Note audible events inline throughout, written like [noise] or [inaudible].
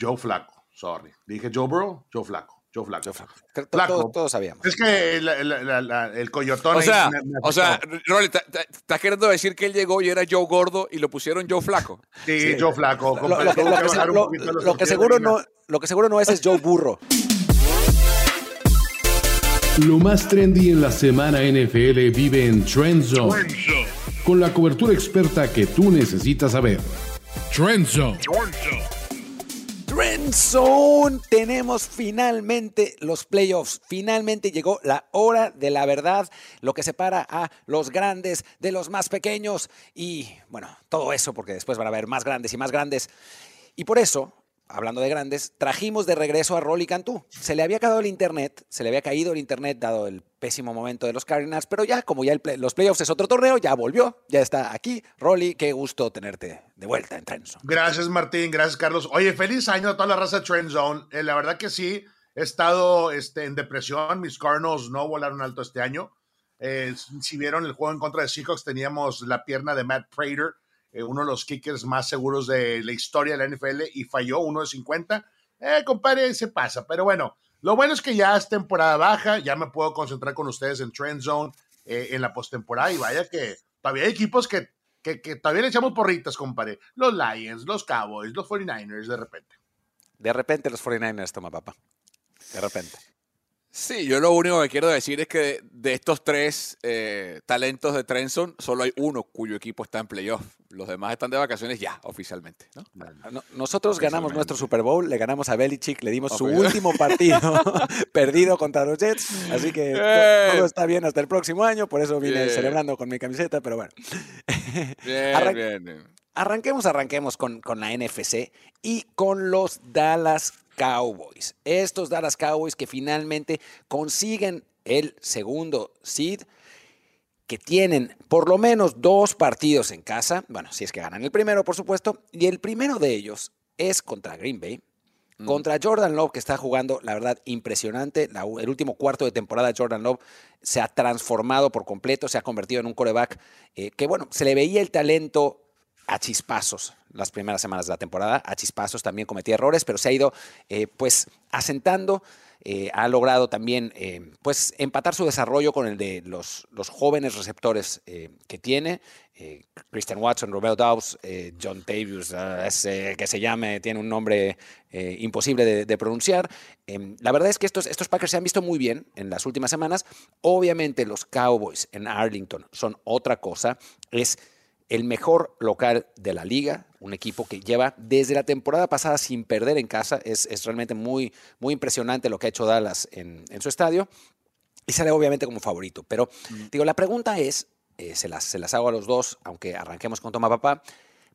Joe Flaco, sorry. Dije Joe Burrow, Joe Flaco. Joe Flaco. Todos, sabíamos. Es que el coyotón. O sea, o sea Rolly, ¿estás queriendo decir que él llegó y era Joe Gordo y lo pusieron Joe Flaco? Sí, Joe Flaco. Lo, que, seguro no, lo que seguro no es es Joe Burro. Lo más trendy en la semana NFL vive en Trend Zone. Con la cobertura experta que tú necesitas saber. Trend Zone. Trend Zone. Tenemos finalmente los playoffs. Finalmente llegó la hora de la verdad, lo que separa a los grandes de los más pequeños. Y bueno, todo eso porque después van a haber más grandes y más grandes. Y por eso hablando de grandes, trajimos de regreso a Rolly Cantú. Se le había caído el internet, se le había caído el internet dado el pésimo momento de los Cardinals, pero ya, como ya los playoffs es otro torneo, ya volvió, ya está aquí. Rolly, qué gusto tenerte de vuelta en Trend Gracias, Martín, gracias, Carlos. Oye, feliz año a toda la raza de Trend Zone. Eh, la verdad que sí, he estado este, en depresión. Mis Cardinals no volaron alto este año. Eh, si vieron el juego en contra de Seahawks, teníamos la pierna de Matt Prater eh, uno de los kickers más seguros de la historia de la NFL y falló uno de 50. Eh, compadre, se pasa. Pero bueno, lo bueno es que ya es temporada baja, ya me puedo concentrar con ustedes en Trend Zone eh, en la postemporada y vaya que todavía hay equipos que, que, que todavía le echamos porritas, compadre. Los Lions, los Cowboys, los 49ers de repente. De repente los 49ers, toma papá. De repente. Sí, yo lo único que quiero decir es que de estos tres eh, talentos de Trenson, solo hay uno cuyo equipo está en playoff. Los demás están de vacaciones ya, oficialmente. nosotros ganamos nuestro Super Bowl, le ganamos a Belichick, le dimos su último partido [laughs] [laughs] perdido contra los Jets. Así que todo está bien hasta el próximo año, por eso vine celebrando con mi camiseta, pero bueno. [laughs] Arranquemos, arranquemos con, con la NFC y con los Dallas Cowboys. Estos Dallas Cowboys que finalmente consiguen el segundo seed, que tienen por lo menos dos partidos en casa, bueno, si es que ganan el primero, por supuesto, y el primero de ellos es contra Green Bay, mm. contra Jordan Love, que está jugando, la verdad, impresionante. el último cuarto de temporada, Jordan Love se ha transformado por completo, se ha convertido en un coreback eh, que, bueno, se le veía el talento a chispazos las primeras semanas de la temporada. A chispazos también cometía errores, pero se ha ido eh, pues asentando. Eh, ha logrado también eh, pues empatar su desarrollo con el de los, los jóvenes receptores que tiene. Christian Watson, Robert Dawes, John Tavius, que se llame, tiene un nombre imposible de, de pronunciar. la verdad es que estos, estos Packers se han visto muy bien en las últimas semanas. Obviamente los Cowboys en Arlington son otra cosa. Es el mejor local de la liga, un equipo que lleva desde la temporada pasada sin perder en casa. Es, realmente muy, muy impresionante lo que ha hecho Dallas en, su estadio y sale obviamente como favorito. Pero digo, la pregunta es, eh, se, las, se las hago a los dos, aunque arranquemos con Toma Papá,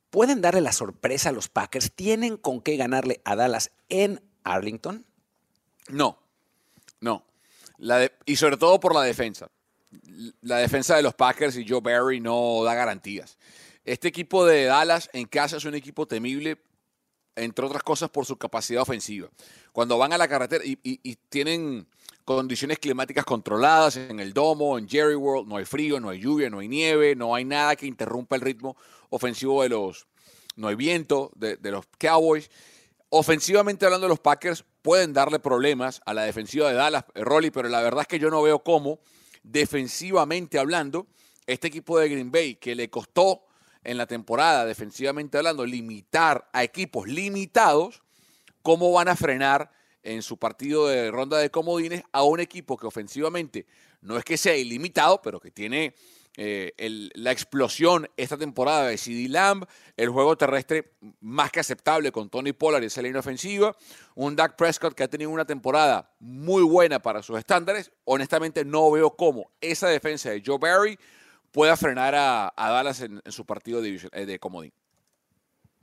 ¿pueden darle la sorpresa a los Packers? ¿Tienen con qué ganarle a Dallas en Arlington? No, no. La y sobre todo por la defensa la defensa de los Packers y Joe Barry no da garantías. Este equipo de Dallas en casa es un equipo temible, entre otras cosas por su capacidad ofensiva. Cuando van a la carretera y, tienen condiciones climáticas controladas en el domo, en Jerry World, no hay frío, no hay lluvia, no hay nieve, no hay nada que interrumpa el ritmo ofensivo de los, no hay viento de, de los Cowboys. Ofensivamente hablando, los Packers pueden darle problemas a la defensiva de Dallas, Rolly, pero la verdad es que yo no veo cómo defensivamente hablando, este equipo de Green Bay que le costó en la temporada, defensivamente hablando, limitar a equipos limitados, ¿cómo van a frenar en su partido de ronda de comodines a un equipo que ofensivamente no es que sea ilimitado, pero que tiene eh, la explosión esta temporada de CD Lamb, el juego terrestre más que aceptable con Tony Pollard y esa línea ofensiva, un Dak Prescott que ha tenido una temporada muy buena para sus estándares. Honestamente, no veo cómo esa defensa de Joe Barry pueda frenar a, Dallas en, su partido de, eh, de comodín.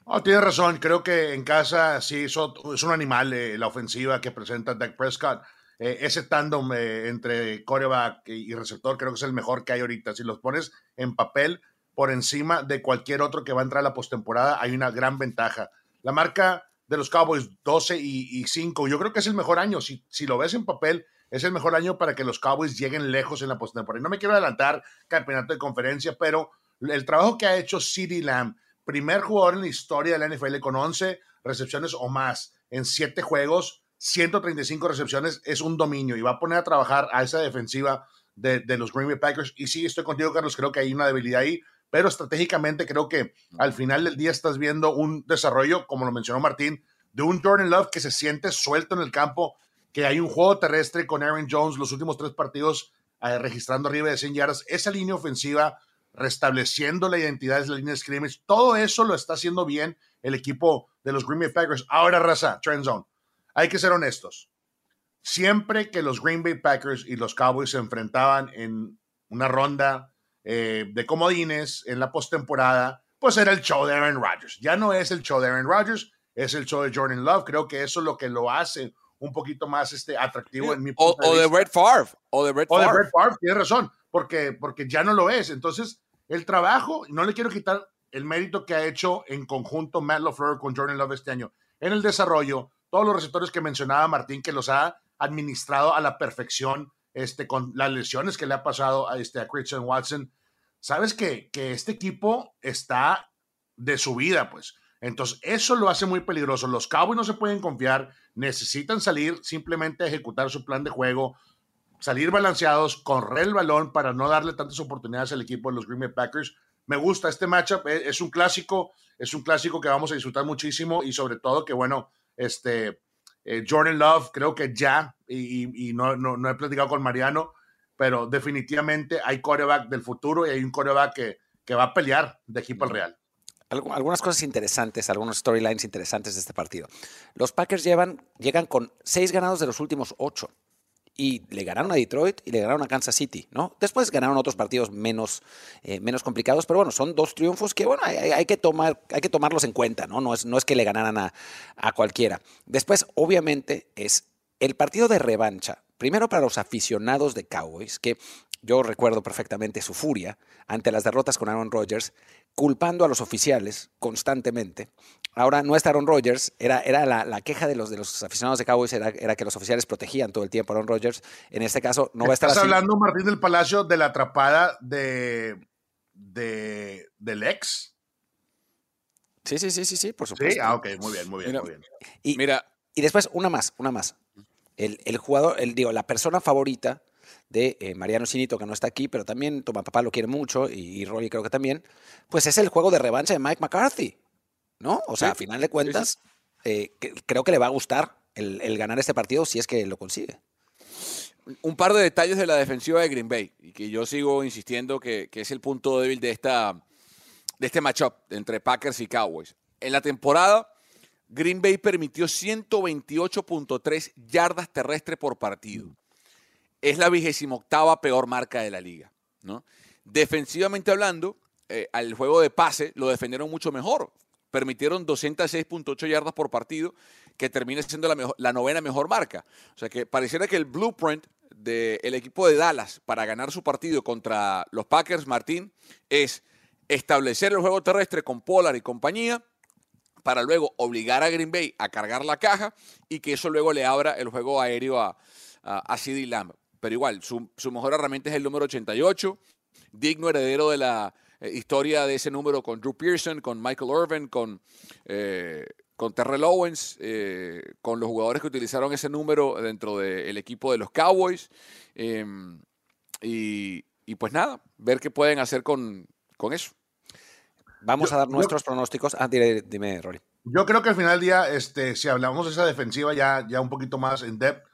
Oh, tiene razón, creo que en casa sí es un animal eh, la ofensiva que presenta Dak Prescott. Eh, ese tándem eh, entre coreback y receptor creo que es el mejor que hay ahorita. Si los pones en papel por encima de cualquier otro que va a entrar a la postemporada, hay una gran ventaja. La marca de los Cowboys 12 y, 5, yo creo que es el mejor año. Si, si lo ves en papel, es el mejor año para que los Cowboys lleguen lejos en la postemporada. No me quiero adelantar campeonato de conferencia, pero el trabajo que ha hecho CeeDee Lamb, primer jugador en la historia de la NFL con 11 recepciones o más en siete juegos, 135 recepciones, es un dominio y va a poner a trabajar a esa defensiva de, de los Green Bay Packers. Y sí, estoy contigo, Carlos, creo que hay una debilidad ahí, pero estratégicamente creo que al final del día estás viendo un desarrollo, como lo mencionó Martín, de un Jordan Love que se siente suelto en el campo, que hay un juego terrestre con Aaron Jones los últimos tres partidos eh, registrando arriba de 100 yardas, esa línea ofensiva restableciendo la identidad de la línea de scrimmage, todo eso lo está haciendo bien el equipo de los Green Bay Packers. Ahora, raza, trend zone, hay que ser honestos. Siempre que los Green Bay Packers y los Cowboys se enfrentaban en una ronda eh, de comodines en la postemporada, pues era el show de Aaron Rodgers. Ya no es el show de Aaron Rodgers, es el show de Jordan Love. Creo que eso es lo que lo hace un poquito más este, atractivo en mi punto o, de, Brett Favre. O de Brett Favre. O de Brett Favre, tienes razón, porque, porque ya no lo es. Entonces, el trabajo, no le quiero quitar el mérito que ha hecho en conjunto Matt LaFleur con Jordan Love este año en el desarrollo, todos los receptores que mencionaba Martín, que los ha administrado a la perfección este, con las lesiones que le ha pasado a, este, Christian Watson. Sabes que, que este equipo está de su vida, pues. Entonces, eso lo hace muy peligroso. Los Cowboys no se pueden confiar, necesitan salir simplemente a ejecutar su plan de juego, salir balanceados, correr el balón para no darle tantas oportunidades al equipo de los Green Bay Packers. Me gusta este matchup, e, es un clásico, es un clásico que vamos a disfrutar muchísimo y sobre todo que, bueno, este, eh, Jordan Love, creo que ya, y, no, no, he platicado con Mariano, pero definitivamente hay coreback del futuro y hay un coreback que, que va a pelear de equipo al Real algunas cosas interesantes, algunos storylines interesantes de este partido. Los Packers llevan, llegan con seis ganados de los últimos ocho. Y le ganaron a Detroit y le ganaron a Kansas City, ¿no? Después ganaron otros partidos menos, eh, menos complicados, pero bueno, son dos triunfos que, bueno, hay, que, tomar, hay que tomarlos en cuenta, ¿no? No es, no es que le ganaran a, a cualquiera. Después, obviamente, es el partido de revancha Primero para los aficionados de Cowboys, que yo recuerdo perfectamente su furia ante las derrotas con Aaron Rodgers, culpando a los oficiales constantemente. Ahora no es Aaron Rodgers, era, era la, queja de los, de los aficionados de Cowboys era, era, que los oficiales protegían todo el tiempo a Aaron Rodgers. En este caso no va a estar ¿Estás hablando, Martín del Palacio, de la atrapada de, de, del ex? Sí, sí, sí, sí, sí, por supuesto. Sí, ah, ok, muy bien, muy bien, muy bien. Y, Mira. y después, una más, una más. El, el jugador, el, digo, la persona favorita de eh, Mariano Sinito, que no está aquí, pero también Toma Papá lo quiere mucho y, Rolly creo que también, pues es el juego de revancha de Mike McCarthy, ¿no? O sea, a final de cuentas, eh, creo que le va a gustar el, ganar este partido si es que lo consigue. Un par de detalles de la defensiva de Green Bay, y que yo sigo insistiendo que, es el punto débil de, esta, de este matchup entre Packers y Cowboys. En la temporada, Green Bay permitió 128.3 yardas terrestres por partido es la vigésima octava peor marca de la liga. Defensivamente hablando, eh, al juego de pase lo defendieron mucho mejor. Permitieron 206.8 yardas por partido, que termina siendo la, la, novena mejor marca. O sea que pareciera que el blueprint del equipo de Dallas para ganar su partido contra los Packers, Martín, es establecer el juego terrestre con Pollard y compañía, para luego obligar a Green Bay a cargar la caja y que eso luego le abra el juego aéreo a, a, a CD Lamb pero igual, su, mejor herramienta es el número 88, digno heredero de la eh, historia de ese número con Drew Pearson, con Michael Irvin, con, eh, con Terrell Owens, eh, con los jugadores que utilizaron ese número dentro del equipo de los Cowboys. Em, y, pues nada, ver qué pueden hacer con, con eso. Vamos a dar nuestros pronósticos. Ah, dime, dime, Rory. Yo creo que al final del día, este, si hablamos de esa defensiva ya, ya un poquito más en depth,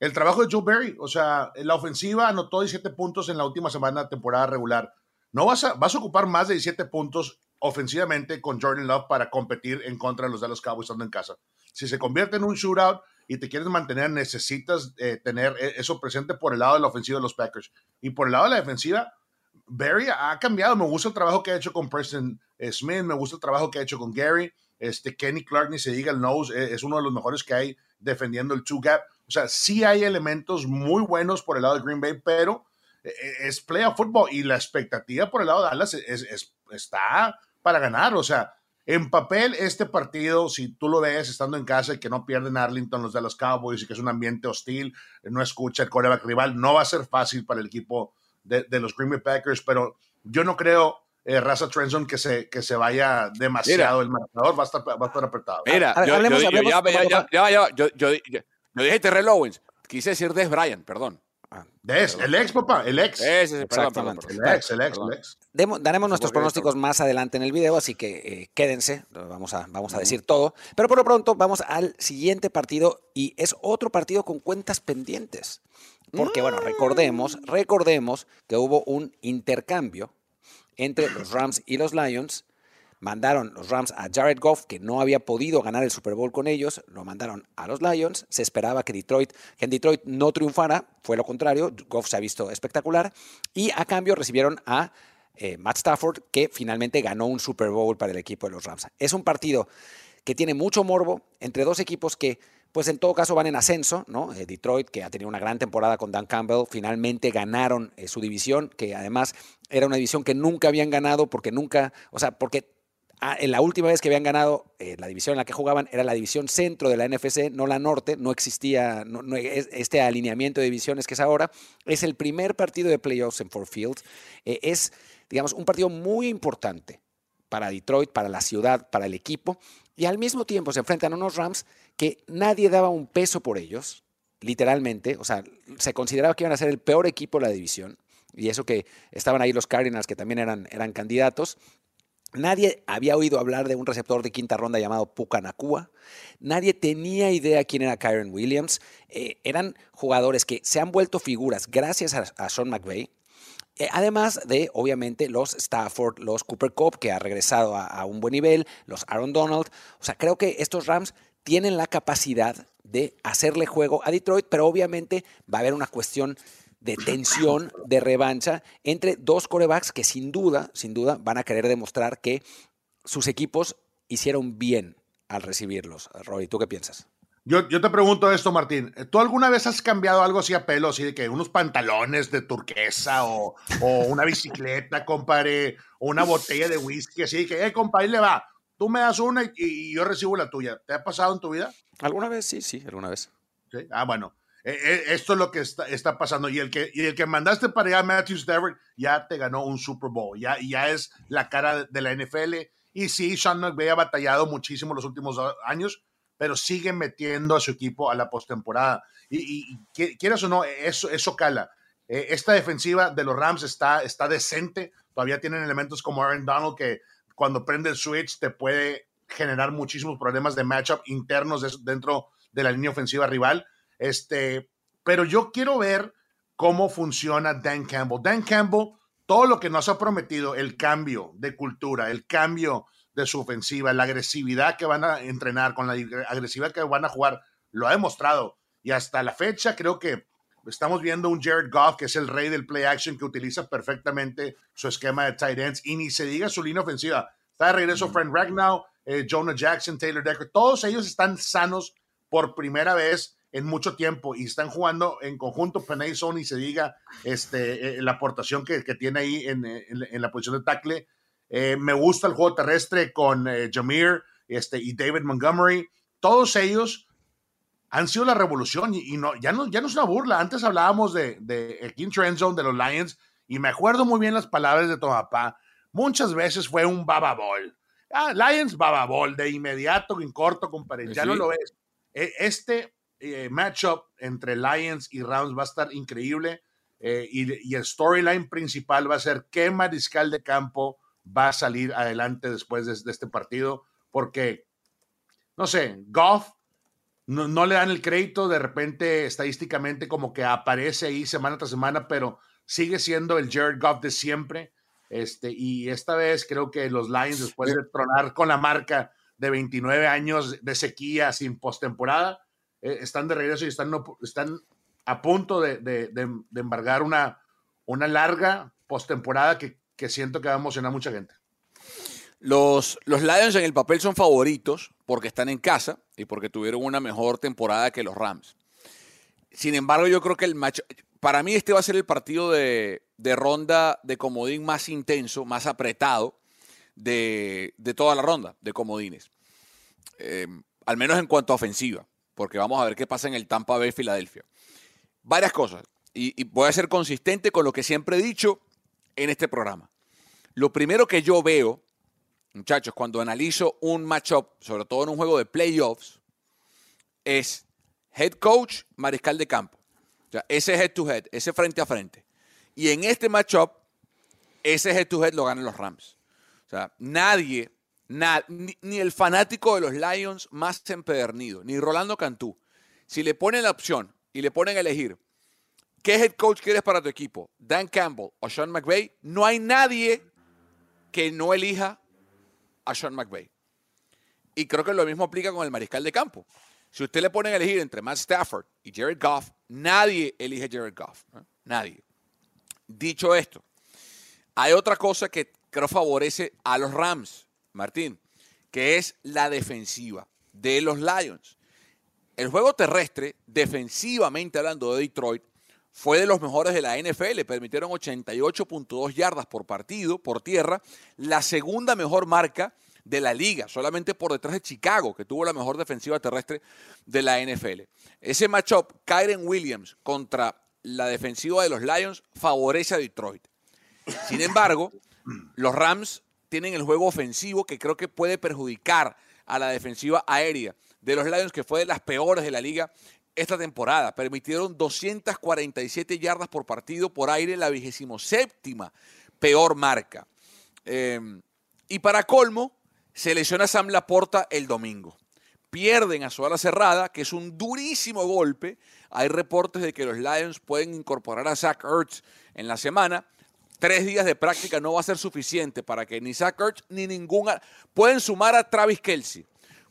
el trabajo de Joe Barry, o sea, la ofensiva anotó 17 puntos en la última semana de temporada regular. No vas a, vas a ocupar más de 17 puntos ofensivamente con Jordan Love para competir en contra de los Dallas Cowboys estando en casa. Si se convierte en un shootout y te quieres mantener, necesitas eh, tener e, eso presente por el lado de la ofensiva de los Packers. Y por el lado de la defensiva, Barry ha cambiado. Me gusta el trabajo que ha hecho con Preston Smith, me gusta el trabajo que ha hecho con Gary. Este, Kenny Clark, ni se diga el nose, e, es uno de los mejores que hay defendiendo el two gap. O sea, sí hay elementos muy buenos por el lado de Green Bay, pero eh, eh, es playoff football y la expectativa por el lado de Dallas es, está para ganar. O sea, en papel, este partido, si tú lo ves estando en casa y que no pierden Arlington los de los Cowboys y que es un ambiente hostil, no escucha el coreback rival, no va a ser fácil para el equipo de, los Green Bay Packers, pero yo no creo eh, raza Trenson que se, que se vaya demasiado el marcador, va a estar, va a estar apretado. Mira, yo, hablemos- yo- yo- hablemos- ya- ya- Juanpa. ya- ya- yo- yo- yo- yo dije Terrell Owens, quise decir Des Bryant, perdón. Des, el ex, papá, el ex. Perdón, perdón, Exactamente. perdón. El ex, el ex, Perdón. el ex. Demo- daremos nuestros pronósticos más adelante en el video, así que eh, quédense, vamos a, vamos a decir todo. Pero por lo pronto vamos al siguiente partido y es otro partido con cuentas pendientes. Porque, bueno, recordemos, recordemos que hubo un intercambio entre los Rams y los Lions. Mandaron los Rams a Jared Goff, que no había podido ganar el Super Bowl con ellos, lo mandaron a los Lions. Se esperaba que Detroit, que en Detroit no triunfara, fue lo contrario. Goff se ha visto espectacular. Y a cambio recibieron a eh, Matt Stafford, que finalmente ganó un Super Bowl para el equipo de los Rams. Es un partido que tiene mucho morbo entre dos equipos que, pues en todo caso, van en ascenso, ¿no? Eh, Detroit, que ha tenido una gran temporada con Dan Campbell, finalmente ganaron eh, su división, que además era una división que nunca habían ganado porque nunca, o sea, porque ah, en la última vez que habían ganado eh, la división en la que jugaban era la división centro de la NFC, no la norte, no existía no- no- es- este alineamiento de divisiones que es ahora. Es el primer partido de playoffs en Ford Field. Eh, es, digamos, un partido muy importante para Detroit, para la ciudad, para el equipo. Y al mismo tiempo se enfrentan a unos Rams que nadie daba un peso por ellos, literalmente. O sea, se consideraba que iban a ser el peor equipo de la división. Y eso que estaban ahí los Cardinals, que también eran, eran candidatos. Nadie había oído hablar de un receptor de quinta ronda llamado Pucanacua. Nadie tenía idea quién era Kyron Williams. Eh, eran jugadores que se han vuelto figuras gracias a, Sean McVay. Eh, además de, obviamente, los Stafford, los Cooper Cup, que ha regresado a, a un buen nivel, los Aaron Donald. O sea, creo que estos Rams tienen la capacidad de hacerle juego a Detroit, pero obviamente va a haber una cuestión de tensión, de revancha entre dos corebacks que sin duda, sin duda, van a querer demostrar que sus equipos hicieron bien al recibirlos. Roy, ¿tú qué piensas? Yo, yo te pregunto esto, Martín. ¿Tú alguna vez has cambiado algo así a pelo, así de que unos pantalones de turquesa o, o una bicicleta, [laughs] compadre, o una botella de whisky, así de que, eh, compa, ahí le va. Tú me das una y, y yo recibo la tuya. ¿Te ha pasado en tu vida? ¿Alguna vez? Sí, sí, alguna vez. Sí. Ah, bueno. Eh, eh, esto es lo que está, está pasando. Y el que, y el que mandaste para allá, Matthew Stafford, ya te ganó un Super Bowl. Ya, ya es la cara de la NFL. Y sí, Sean McVay ha batallado muchísimo los últimos años, pero sigue metiendo a su equipo a la postemporada. Y, y, y qui- quieras o no, eso, eso cala. Eh, esta defensiva de los Rams está, está decente. Todavía tienen elementos como Aaron Donald que cuando prende el switch te puede generar muchísimos problemas de matchup internos de- dentro de la línea ofensiva rival. Este, pero yo quiero ver cómo funciona Dan Campbell. Dan Campbell, todo lo que nos ha prometido, el cambio de cultura, el cambio de su ofensiva, la agresividad que van a entrenar, con la agresividad que van a jugar, lo ha demostrado. Y hasta la fecha creo que estamos viendo un Jared Goff, que es el rey del play action, que utiliza perfectamente su esquema de tight ends, y ni se diga su línea ofensiva. Está de regreso Frank Ragnow, eh, Jonah Jackson, Taylor Decker, todos ellos están sanos por primera vez en mucho tiempo y están jugando en conjunto. Penay Son y se diga este, eh, la aportación que, que tiene ahí en, en- en la posición de tackle. Eh, me gusta el juego terrestre con eh, Jameer este, y David Montgomery. Todos ellos han sido la revolución y, y no, ya, no, ya no es una burla. Antes hablábamos de, de aquí en Trend Zone de los Lions y me acuerdo muy bien las palabras de tu papá. Muchas veces fue un bababol. Ah, Lions bababol, de inmediato, en corto, compadre. Ya Sí. no lo ves. E- Este eh, matchup entre Lions y Rams va a estar increíble. eh, y, y el storyline principal va a ser qué mariscal de campo va a salir adelante después de, de este partido. Porque, no sé, Goff no, no le dan el crédito, de repente estadísticamente como que aparece ahí semana tras semana, pero sigue siendo el Jared Goff de siempre. Este, y esta vez creo que los Lions, después de tronar con la marca de 29 años de sequía sin postemporada, eh, están de regreso y están, no- están a punto de, de- de- de embargar una, una larga postemporada que, que siento que va a emocionar a mucha gente. Los, los Lions en el papel son favoritos porque están en casa y porque tuvieron una mejor temporada que los Rams. Sin embargo, yo creo que el match, para mí este va a ser el partido de, de ronda de comodín más intenso, más apretado de, de toda la ronda de comodines. Eh, al menos en cuanto a ofensiva, porque vamos a ver qué pasa en el Tampa Bay Filadelfia. Varias cosas, y, y voy a ser consistente con lo que siempre he dicho en este programa. Lo primero que yo veo, muchachos, cuando analizo un matchup, sobre todo en un juego de playoffs, es head coach, mariscal de campo. O sea, ese head to head, ese frente a frente. Y en este matchup, ese head to head lo ganan los Rams. O sea, nadie, ni, el fanático de los Lions más empedernido, ni Rolando Cantú, si le ponen la opción y le ponen a elegir qué head coach quieres para tu equipo, Dan Campbell o Sean McVay, no hay nadie que no elija a Sean McVay. Y creo que lo mismo aplica con el mariscal de campo. Si usted le ponen a elegir entre Matt Stafford y Jared Goff, nadie elige Jared Goff. Nadie. Dicho esto, hay otra cosa que creo favorece a los Rams, Martín, que es la defensiva de los Lions. El juego terrestre, defensivamente hablando de Detroit, fue de los mejores de la NFL. Permitieron 88.2 yardas por partido, por tierra, la segunda mejor marca de la liga, solamente por detrás de Chicago, que tuvo la mejor defensiva terrestre de la NFL. Ese matchup, Kyren Williams contra la defensiva de los Lions, favorece a Detroit. Sin embargo, los Rams tienen el juego ofensivo que creo que puede perjudicar a la defensiva aérea de los Lions, que fue de las peores de la liga esta temporada. Permitieron 247 yardas por partido por aire, la vigésimo séptima peor marca. Eh, y para colmo, se lesiona Sam Laporta el domingo. Pierden a su ala cerrada, que es un durísimo golpe. Hay reportes de que los Lions pueden incorporar a Zach Ertz en la semana. Tres días de práctica no va a ser suficiente para que ni Zach Ertz ni ninguna... Pueden sumar a Travis Kelsey,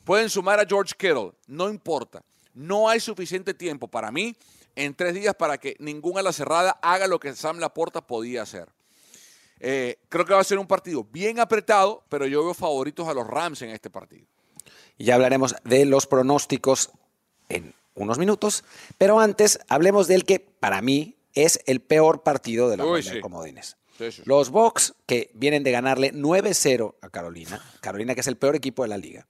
pueden sumar a George Kittle, no importa. No hay suficiente tiempo para mí en tres días para que ninguna ala cerrada haga lo que Sam Laporta podía hacer. Eh, creo que va a ser un partido bien apretado, pero yo veo favoritos a los Rams en este partido. Y ya hablaremos de los pronósticos en unos minutos, pero antes hablemos del que para mí es el peor partido de la Uy, sí. de comodines. Sí, sí, los Bucks que vienen de ganarle 9-0 a Carolina, Carolina que es el peor equipo de la liga,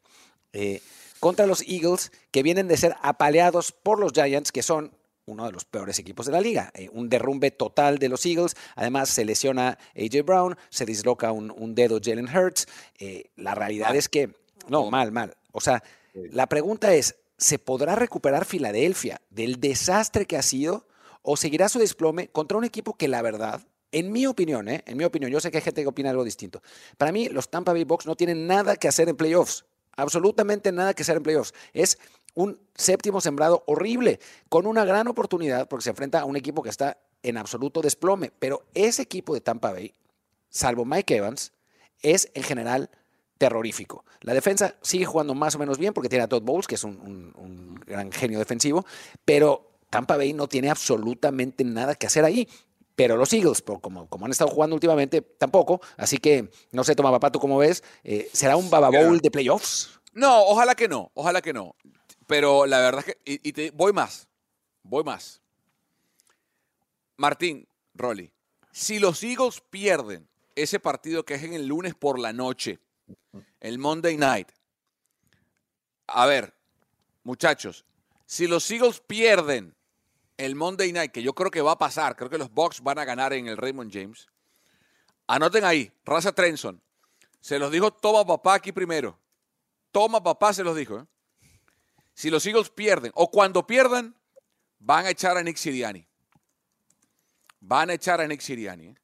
eh, contra los Eagles que vienen de ser apaleados por los Giants que son uno de los peores equipos de la liga. Eh, un derrumbe total de los Eagles. Además, se lesiona AJ Brown, se disloca un, un dedo Jalen Hurts. Eh, la realidad es que, no, mal, mal. O sea, la pregunta es, ¿se podrá recuperar Filadelfia del desastre que ha sido o seguirá su desplome contra un equipo que la verdad, en mi opinión, ¿eh? en mi opinión, yo sé que hay gente que opina algo distinto. Para mí, los Tampa Bay Bucks no tienen nada que hacer en playoffs. Absolutamente nada que hacer en playoffs. Es un séptimo sembrado horrible, con una gran oportunidad porque se enfrenta a un equipo que está en absoluto desplome. Pero ese equipo de Tampa Bay, salvo Mike Evans, es en general terrorífico. La defensa sigue jugando más o menos bien porque tiene a Todd Bowles, que es un, un, gran genio defensivo, pero Tampa Bay no tiene absolutamente nada que hacer ahí. Pero los Eagles, como, como han estado jugando últimamente, tampoco. Así que, no sé, Toma Papá, ¿tú cómo ves? Eh, ¿Será un Baba Bowl de playoffs? No, ojalá que no, ojalá que no. Pero la verdad es que, y, y te, voy más, voy más. Martín, Rolly, si los Eagles pierden ese partido que es en el lunes por la noche, el Monday Night, a ver, muchachos, si los Eagles pierden el Monday Night, que yo creo que va a pasar, creo que los Bucks van a ganar en el Raymond James, anoten ahí, Raza Trenson, se los dijo toma papá aquí primero, toma papá se los dijo, ¿eh? si los Eagles pierden o cuando pierdan, van a echar a Nick Siriani. Van a echar a Nick Siriani. ¿eh?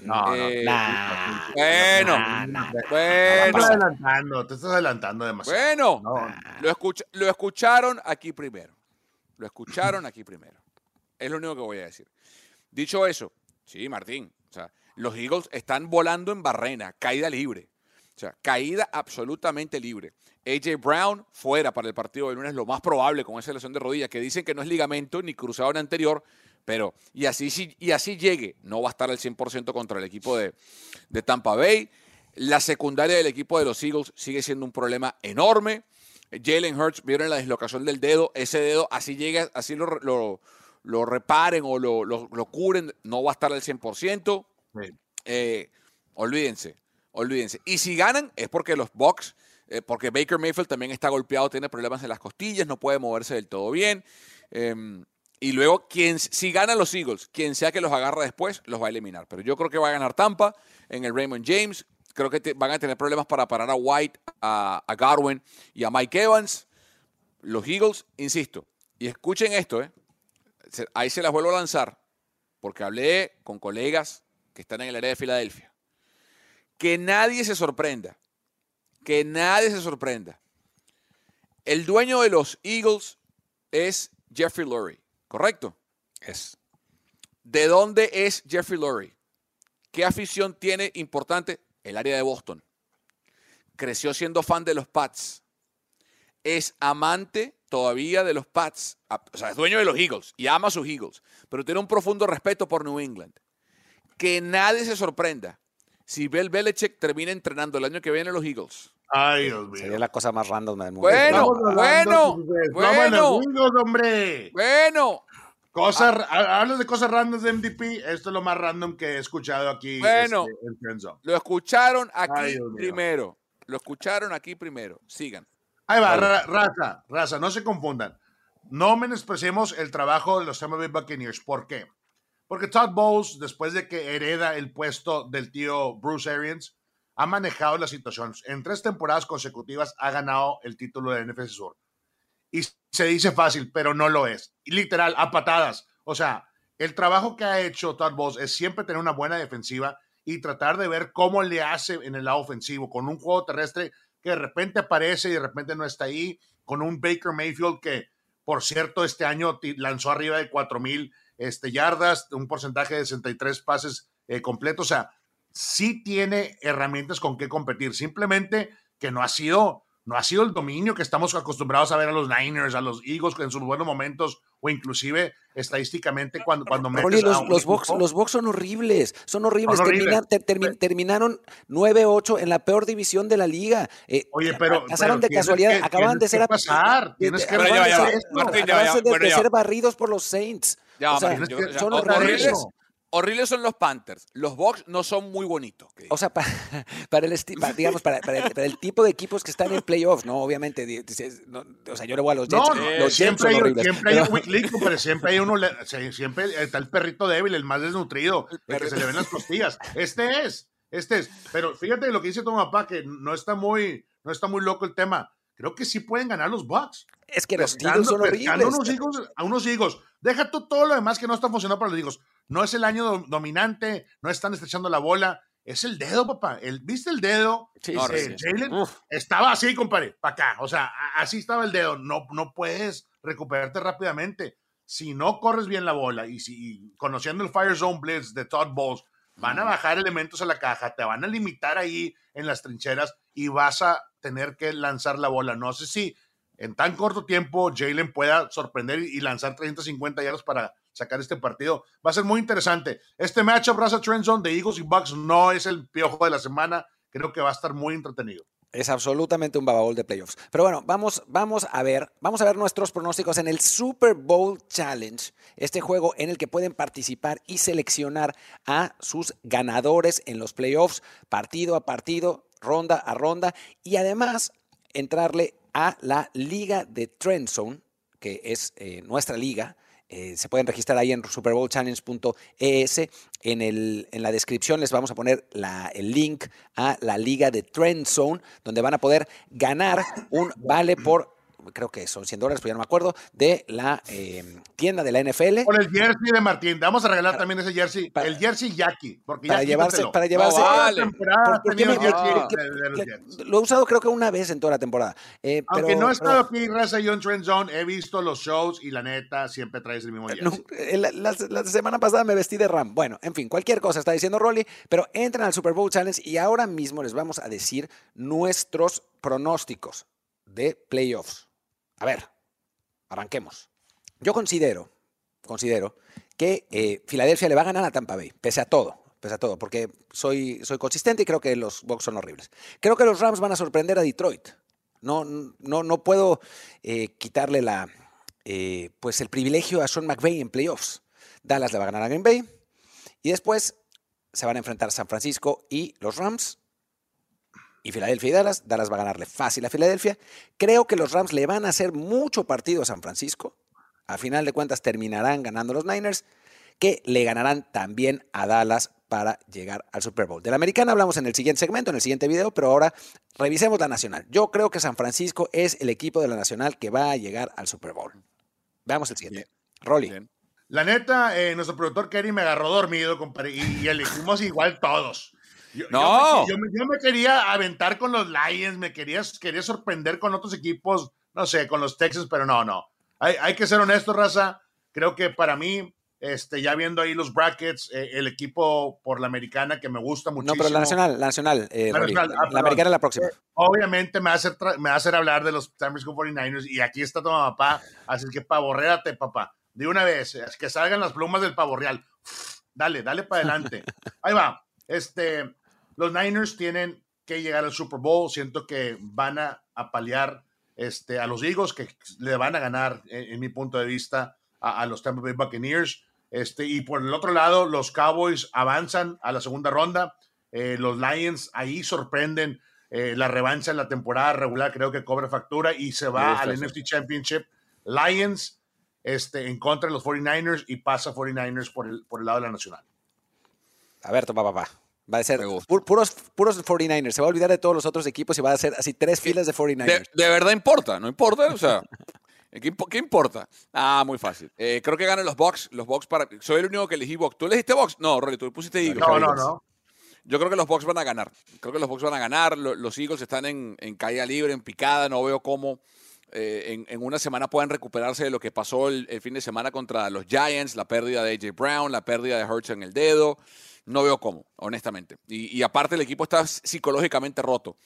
No, Eh, no. bueno, Nah, nah. Te bueno, estás adelantando, te estás adelantando demasiado. bueno. No, Lo, escucha- lo escucharon aquí primero. Lo escucharon aquí primero. Es lo único que voy a decir. Dicho eso, sí, Martín. O sea, los Eagles están volando en barrena, caída libre. O sea, caída absolutamente libre. AJ Brown fuera para el partido de lunes, lo más probable con esa lesión de rodilla, que dicen que no es ligamento ni cruzado en anterior, pero y así, sí- y así llegue, no va a estar al 100% contra el equipo de, de Tampa Bay. La secundaria del equipo de los Eagles sigue siendo un problema enorme. Jalen Hurts, vieron la dislocación del dedo, ese dedo así llega, así lo- lo reparen o lo, lo- lo curen, no va a estar al 100%. Sí. Eh, olvídense, olvídense. Y si ganan es porque los Bucks, eh, porque Baker Mayfield también está golpeado, tiene problemas en las costillas, no puede moverse del todo bien. Eh, Y luego, quien, si ganan los Eagles, quien sea que los agarra después, los va a eliminar. Pero yo creo que va a ganar Tampa en el Raymond James. Creo que te- van a tener problemas para parar a White, a, a Garwin y a Mike Evans. Los Eagles, insisto, y escuchen esto, ¿eh? Ahí se las vuelvo a lanzar, porque hablé con colegas que están en el área de Filadelfia. Que nadie se sorprenda, que nadie se sorprenda. El dueño de los Eagles es Jeffrey Lurie, ¿correcto? Es. ¿De dónde es Jeffrey Lurie? ¿Qué afición tiene importante? El área de Boston. Creció siendo fan de los Pats. Es amante todavía de los Pats. O sea, es dueño de los Eagles y ama a sus Eagles. Pero tiene un profundo respeto por New England. Que nadie se sorprenda si Bill Belichick termina entrenando el año que viene los Eagles. Ay, Dios mío. Sería la cosa más random del mundo. Bueno, bueno, bueno. Eagles, hombre. Bueno, Cosas, ha- hablas de cosas randoms de MVP. Esto es lo más random que he escuchado aquí Bueno. este, en lo escucharon aquí Ay, primero. Lo escucharon aquí primero. Sigan. Ahí va, ra- raza, raza, no se confundan. No menospreciemos el trabajo de los Tampa Bay Buccaneers. ¿Por qué? Porque Todd Bowles, después de que hereda el puesto del tío Bruce Arians, ha manejado la situación. En tres temporadas consecutivas ha ganado el título de NFC Sur. Y se dice fácil, pero no lo es. Y literal, a patadas. O sea, el trabajo que ha hecho Todd Bowles es siempre tener una buena defensiva y tratar de ver cómo le hace en el lado ofensivo, con un juego terrestre que de repente aparece y de repente no está ahí, con un Baker Mayfield que, por cierto, este año lanzó arriba de 4.000 este, yardas, un porcentaje de 63 pases eh, completos, o sea, sí tiene herramientas con qué competir, simplemente que no ha sido no ha sido el dominio que estamos acostumbrados a ver a los Niners, a los Eagles en sus buenos momentos o inclusive estadísticamente cuando, cuando metes Rolly, a los, un los. Bucks, los Bucks son horribles, son horribles. Son horribles. Termina- ter- termi- terminaron 9-8 en la peor división de la liga. Eh, Oye, pero- pasaron pero de casualidad, que- acaban de tienes ser pasar, tienes que acaban de ser- barridos por los Saints. Ya, O sea, que- son horribles. horribles. Horribles son los Panthers. Los Bucks no son muy bonitos. O sea, para, [laughs] para el, para, [laughs] digamos, para, para el, para el tipo de equipos que están en playoffs, ¿no? Obviamente, no, o sea, yo le voy a los Jets. No, no, los Jets siempre, son hay, horribles. siempre hay pero- un weak link, pero siempre hay uno, siempre está el perrito débil, el más desnutrido, el que se le ven las costillas. Este es, este es. Pero fíjate lo que dice tu papá, que no está muy, no está muy loco el tema. Creo que sí pueden ganar los Bucks. es que los Eagles son horribles. unos higos, a unos higos. Deja tú todo lo demás que no está funcionando para los higos. No es el año do- dominante, no están estrechando la bola. Es el dedo, papá. El, ¿Viste el dedo? Sí, sí, Eh, sí. Jalen estaba así, compadre, para acá. O sea, así estaba el dedo. No, no puedes recuperarte rápidamente. Si no corres bien la bola y si y conociendo el Fire Zone Blitz de Todd Bowles, van a bajar elementos a la caja, te van a limitar ahí en las trincheras y vas a tener que lanzar la bola. No sé si en tan corto tiempo Jalen pueda sorprender y lanzar 350 yardas para sacar este partido. Va a ser muy interesante. Este matchup, Raza Trend Zone de Eagles y Bucks, no es el piojo de la semana. Creo que va a estar muy entretenido. Es absolutamente un bababol de playoffs. Pero bueno, vamos, vamos a ver, vamos a ver nuestros pronósticos en el Super Bowl Challenge, este juego en el que pueden participar y seleccionar a sus ganadores en los playoffs, partido a partido, ronda a ronda, y además entrarle a la liga de Trend Zone, que es eh, nuestra liga. Eh, se pueden registrar ahí en superbowlchallenge.es. En, en la descripción les vamos a poner el link a la liga de Trend Zone, donde van a poder ganar un vale por, creo que son 100 dólares, pero ya no me acuerdo, de la eh, tienda de la NFL. Por el jersey de Martín. Vamos a regalar también ese jersey. para- el jersey Jackie. Porque Para llevarse, para llevarse. Lo he usado creo que una vez en toda la temporada. Eh, Aunque pero- no he estado aquí, Raza, yo en Trend Zone, he visto los shows y la neta, siempre traes el mismo jersey. No, eh, la, la- la semana pasada me vestí de Ram. Bueno, en fin, cualquier cosa está diciendo Rolly, pero entran al Super Bowl Challenge y ahora mismo les vamos a decir nuestros pronósticos de playoffs. A ver, arranquemos. Yo considero, considero que eh, Filadelfia le va a ganar a Tampa Bay, pese a todo, pese a todo, porque soy, soy consistente y creo que los Bucks son horribles. Creo que los Rams van a sorprender a Detroit. No, no, no puedo eh, quitarle la, eh, pues el privilegio a Sean McVay en playoffs. Dallas le va a ganar a Green Bay y después se van a enfrentar San Francisco y los Rams y Filadelfia y Dallas. Dallas va a ganarle fácil a Filadelfia. Creo que los Rams le van a hacer mucho partido a San Francisco. a final de cuentas terminarán ganando los Niners, que le ganarán también a Dallas para llegar al Super Bowl. De la americana hablamos en el siguiente segmento, en el siguiente video, pero ahora revisemos la nacional. Yo creo que San Francisco es el equipo de la nacional que va a llegar al Super Bowl. Veamos el siguiente. Rolly. La neta, eh, nuestro productor Kerry me agarró dormido, compadre, y, elegimos igual todos. No. Yo me, quería aventar con los Lions, me quería, quería sorprender con otros equipos, no sé, con los Texans, pero no, no. Hay, hay que ser honesto, raza. Creo que para mí, este, ya viendo ahí los brackets, eh, el equipo por la americana que me gusta muchísimo. No, pero la nacional, la nacional, eh, la, nacional ah, la, americana es la próxima. Eh, obviamente me va, a hacer me va a hacer hablar de los San Francisco 49ers y aquí está tu papá, así que pavorréate, papá. De una vez, que salgan las plumas del pavo real. Dale, dale para adelante. [laughs] Ahí va. Este, los Niners tienen que llegar al Super Bowl. Siento que van a, paliar este, a los Eagles, que le van a ganar, en, mi punto de vista, a, a los Tampa Bay Buccaneers. Este, y por el otro lado, los Cowboys avanzan a la segunda ronda. Eh, los Lions ahí sorprenden. Eh, la revancha en la temporada regular creo que cobra factura y se va al NFC Championship. Lions este, en contra de los 49ers y pasa 49ers por el, por el lado de la nacional. A ver, papá. Va a ser puros, puros 49ers. Se va a olvidar de todos los otros equipos y va a ser así tres filas de 49ers. De, verdad importa, no importa. O sea, [laughs] ¿Qué, importa? Ah, muy fácil. Eh, creo que ganan los Bucks. Los Bucks para. Soy el único que elegí Bucks. ¿Tú elegiste Bucks? No, Rolly, tú pusiste Eagles. No, no, no. Yo creo que los Bucks van a ganar. Creo que los Bucks van a ganar. Los, Eagles están en, caída libre, en picada. No veo cómo eh, en, una semana puedan recuperarse de lo que pasó el, fin de semana contra los Giants, la pérdida de AJ Brown, la pérdida de Hurts en el dedo. No veo cómo, honestamente. Y, aparte, el equipo está psicológicamente roto.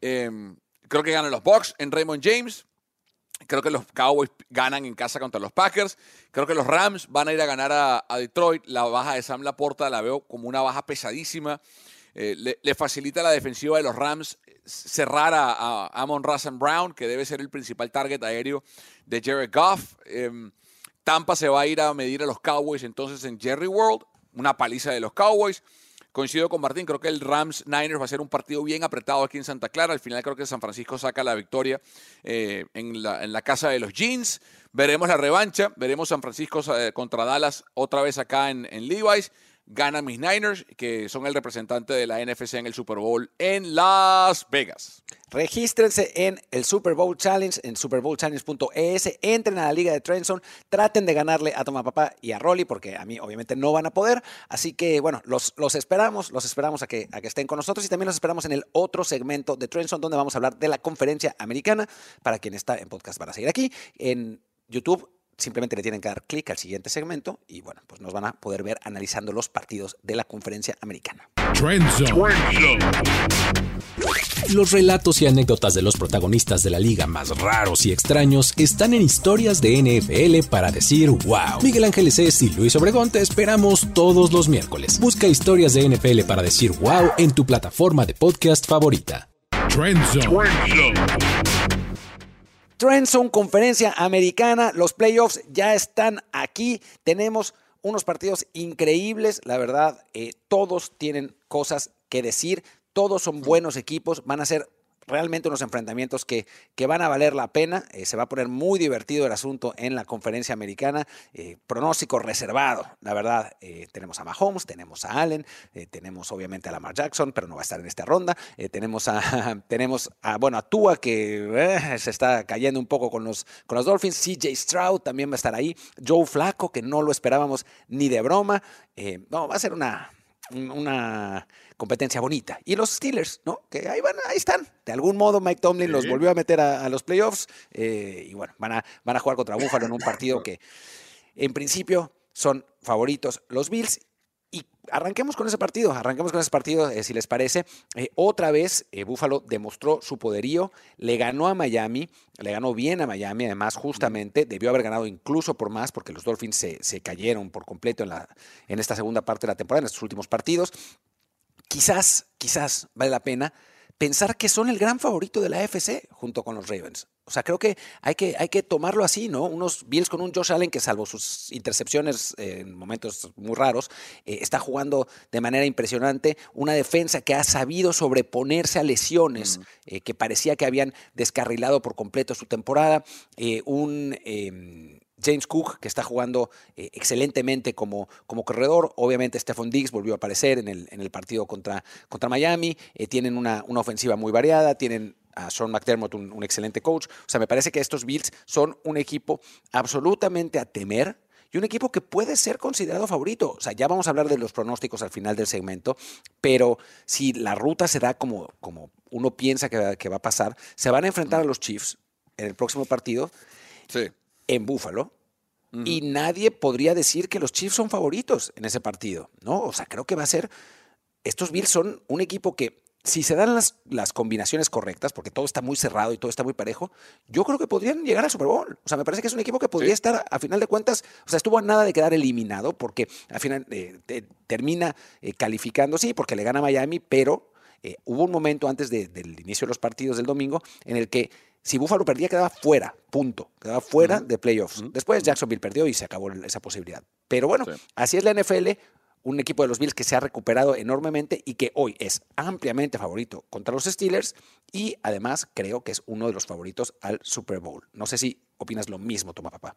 Em, creo que ganan los Bucks en Raymond James. Creo que los Cowboys ganan en casa contra los Packers. Creo que los Rams van a ir a ganar a, Detroit. La baja de Sam Laporta la veo como una baja pesadísima. Eh, le, facilita la defensiva de los Rams cerrar a, Amon Russell Brown, que debe ser el principal target aéreo de Jared Goff. Em, Tampa se va a ir a medir a los Cowboys entonces en Jerry World. Una paliza de los Cowboys. Coincido con Martín, creo que el Rams Niners va a ser un partido bien apretado aquí en Santa Clara. Al final creo que San Francisco saca la victoria eh, en, la, casa de los Jeans. Veremos la revancha, veremos San Francisco eh, contra Dallas otra vez acá en, en Levi's ganan mis Niners, que son el representante de la NFC en el Super Bowl en Las Vegas. Regístrense en el Super Bowl Challenge, en superbowlchallenge.es, entren a la Liga de Trenson, traten de ganarle a Toma Papá y a Rolly, porque a mí obviamente no van a poder. Así que bueno, los, los esperamos, los esperamos a que, a que estén con nosotros y también los esperamos en el otro segmento de Trenson, donde vamos a hablar de la conferencia americana. Para quien está en podcast van a seguir aquí. En YouTube simplemente le tienen que dar clic al siguiente segmento y bueno, pues nos van a poder ver analizando los partidos de la conferencia americana. Los relatos y anécdotas de los protagonistas de la liga más raros y extraños están en historias de NFL para decir wow. Miguel Ángeles es y Luis Obregón te esperamos todos los miércoles. Busca historias de NFL para decir wow en tu plataforma de podcast favorita. Trenson, conferencia americana, los playoffs ya están aquí. Tenemos unos partidos increíbles, la verdad, eh, todos tienen cosas que decir, todos son buenos equipos, van a ser realmente unos enfrentamientos que, que van a valer la pena. Eh, se va a poner muy divertido el asunto en la conferencia americana. Eh, pronóstico reservado, la verdad. Eh, tenemos a Mahomes, tenemos a Allen, tenemos obviamente a Lamar Jackson, pero no va a estar en esta ronda. tenemos, a, [laughs] tenemos a, bueno, a Tua, que se está cayendo un poco con los, con los Dolphins. CJ Stroud también va a estar ahí. Joe Flaco, que no lo esperábamos ni de broma. no, va a ser una, una competencia bonita. Y los Steelers, ¿no? Que ahí van, ahí están. De algún modo Mike Tomlin los volvió a meter a, los playoffs eh, y bueno, van a, van a jugar contra Buffalo en un partido [laughs] que en principio son favoritos los Bills. Y arranquemos con ese partido, arranquemos con ese partido, eh, si les parece. Eh, otra vez, Buffalo demostró su poderío, le ganó a Miami, le ganó bien a Miami, además, justamente, debió haber ganado incluso por más, porque los Dolphins se, se cayeron por completo en, la, en esta segunda parte de la temporada, en estos últimos partidos quizás, quizás vale la pena pensar que son el gran favorito de la AFC junto con los Ravens. O sea, creo que hay que, hay que tomarlo así, ¿no? Unos Bills con un Josh Allen que salvo sus intercepciones en momentos muy raros, eh, está jugando de manera impresionante. Una defensa que ha sabido sobreponerse a lesiones eh, que parecía que habían descarrilado por completo su temporada. Eh, un em, James Cook, que está jugando eh, excelentemente como, como corredor. Obviamente, Stephon Diggs volvió a aparecer en el, en el partido contra, contra Miami. Eh, tienen una, una, ofensiva muy variada, tienen a Sean McDermott, un, excelente coach. O sea, me parece que estos Bills son un equipo absolutamente a temer. Y un equipo que puede ser considerado favorito. O sea, ya vamos a hablar de los pronósticos al final del segmento, pero si la ruta se da como, como uno piensa que, que va a pasar, se van a enfrentar a los Chiefs en el próximo partido. Sí en Búfalo. Uh -huh. Y nadie podría decir que los Chiefs son favoritos en ese partido, ¿no? O sea, creo que va a ser. Estos Bills son un equipo que, si se dan las, las, combinaciones correctas, porque todo está muy cerrado y todo está muy parejo, yo creo que podrían llegar al Super Bowl. O sea, me parece que es un equipo que podría sí. estar, a final de cuentas, o sea, estuvo a nada de quedar eliminado, porque al final eh, te, termina eh, calificando, sí, porque le gana Miami, pero eh, hubo un momento antes de, del inicio de los partidos del domingo en el que si Buffalo perdía, quedaba fuera, punto. Quedaba fuera uh -huh. de playoffs. Uh -huh. Después Jacksonville perdió y se acabó esa posibilidad. Pero bueno, sí. así es la NFL. Un equipo de los Bills que se ha recuperado enormemente y que hoy es ampliamente favorito contra los Steelers y además creo que es uno de los favoritos al Super Bowl. No sé si opinas lo mismo, Toma Papá.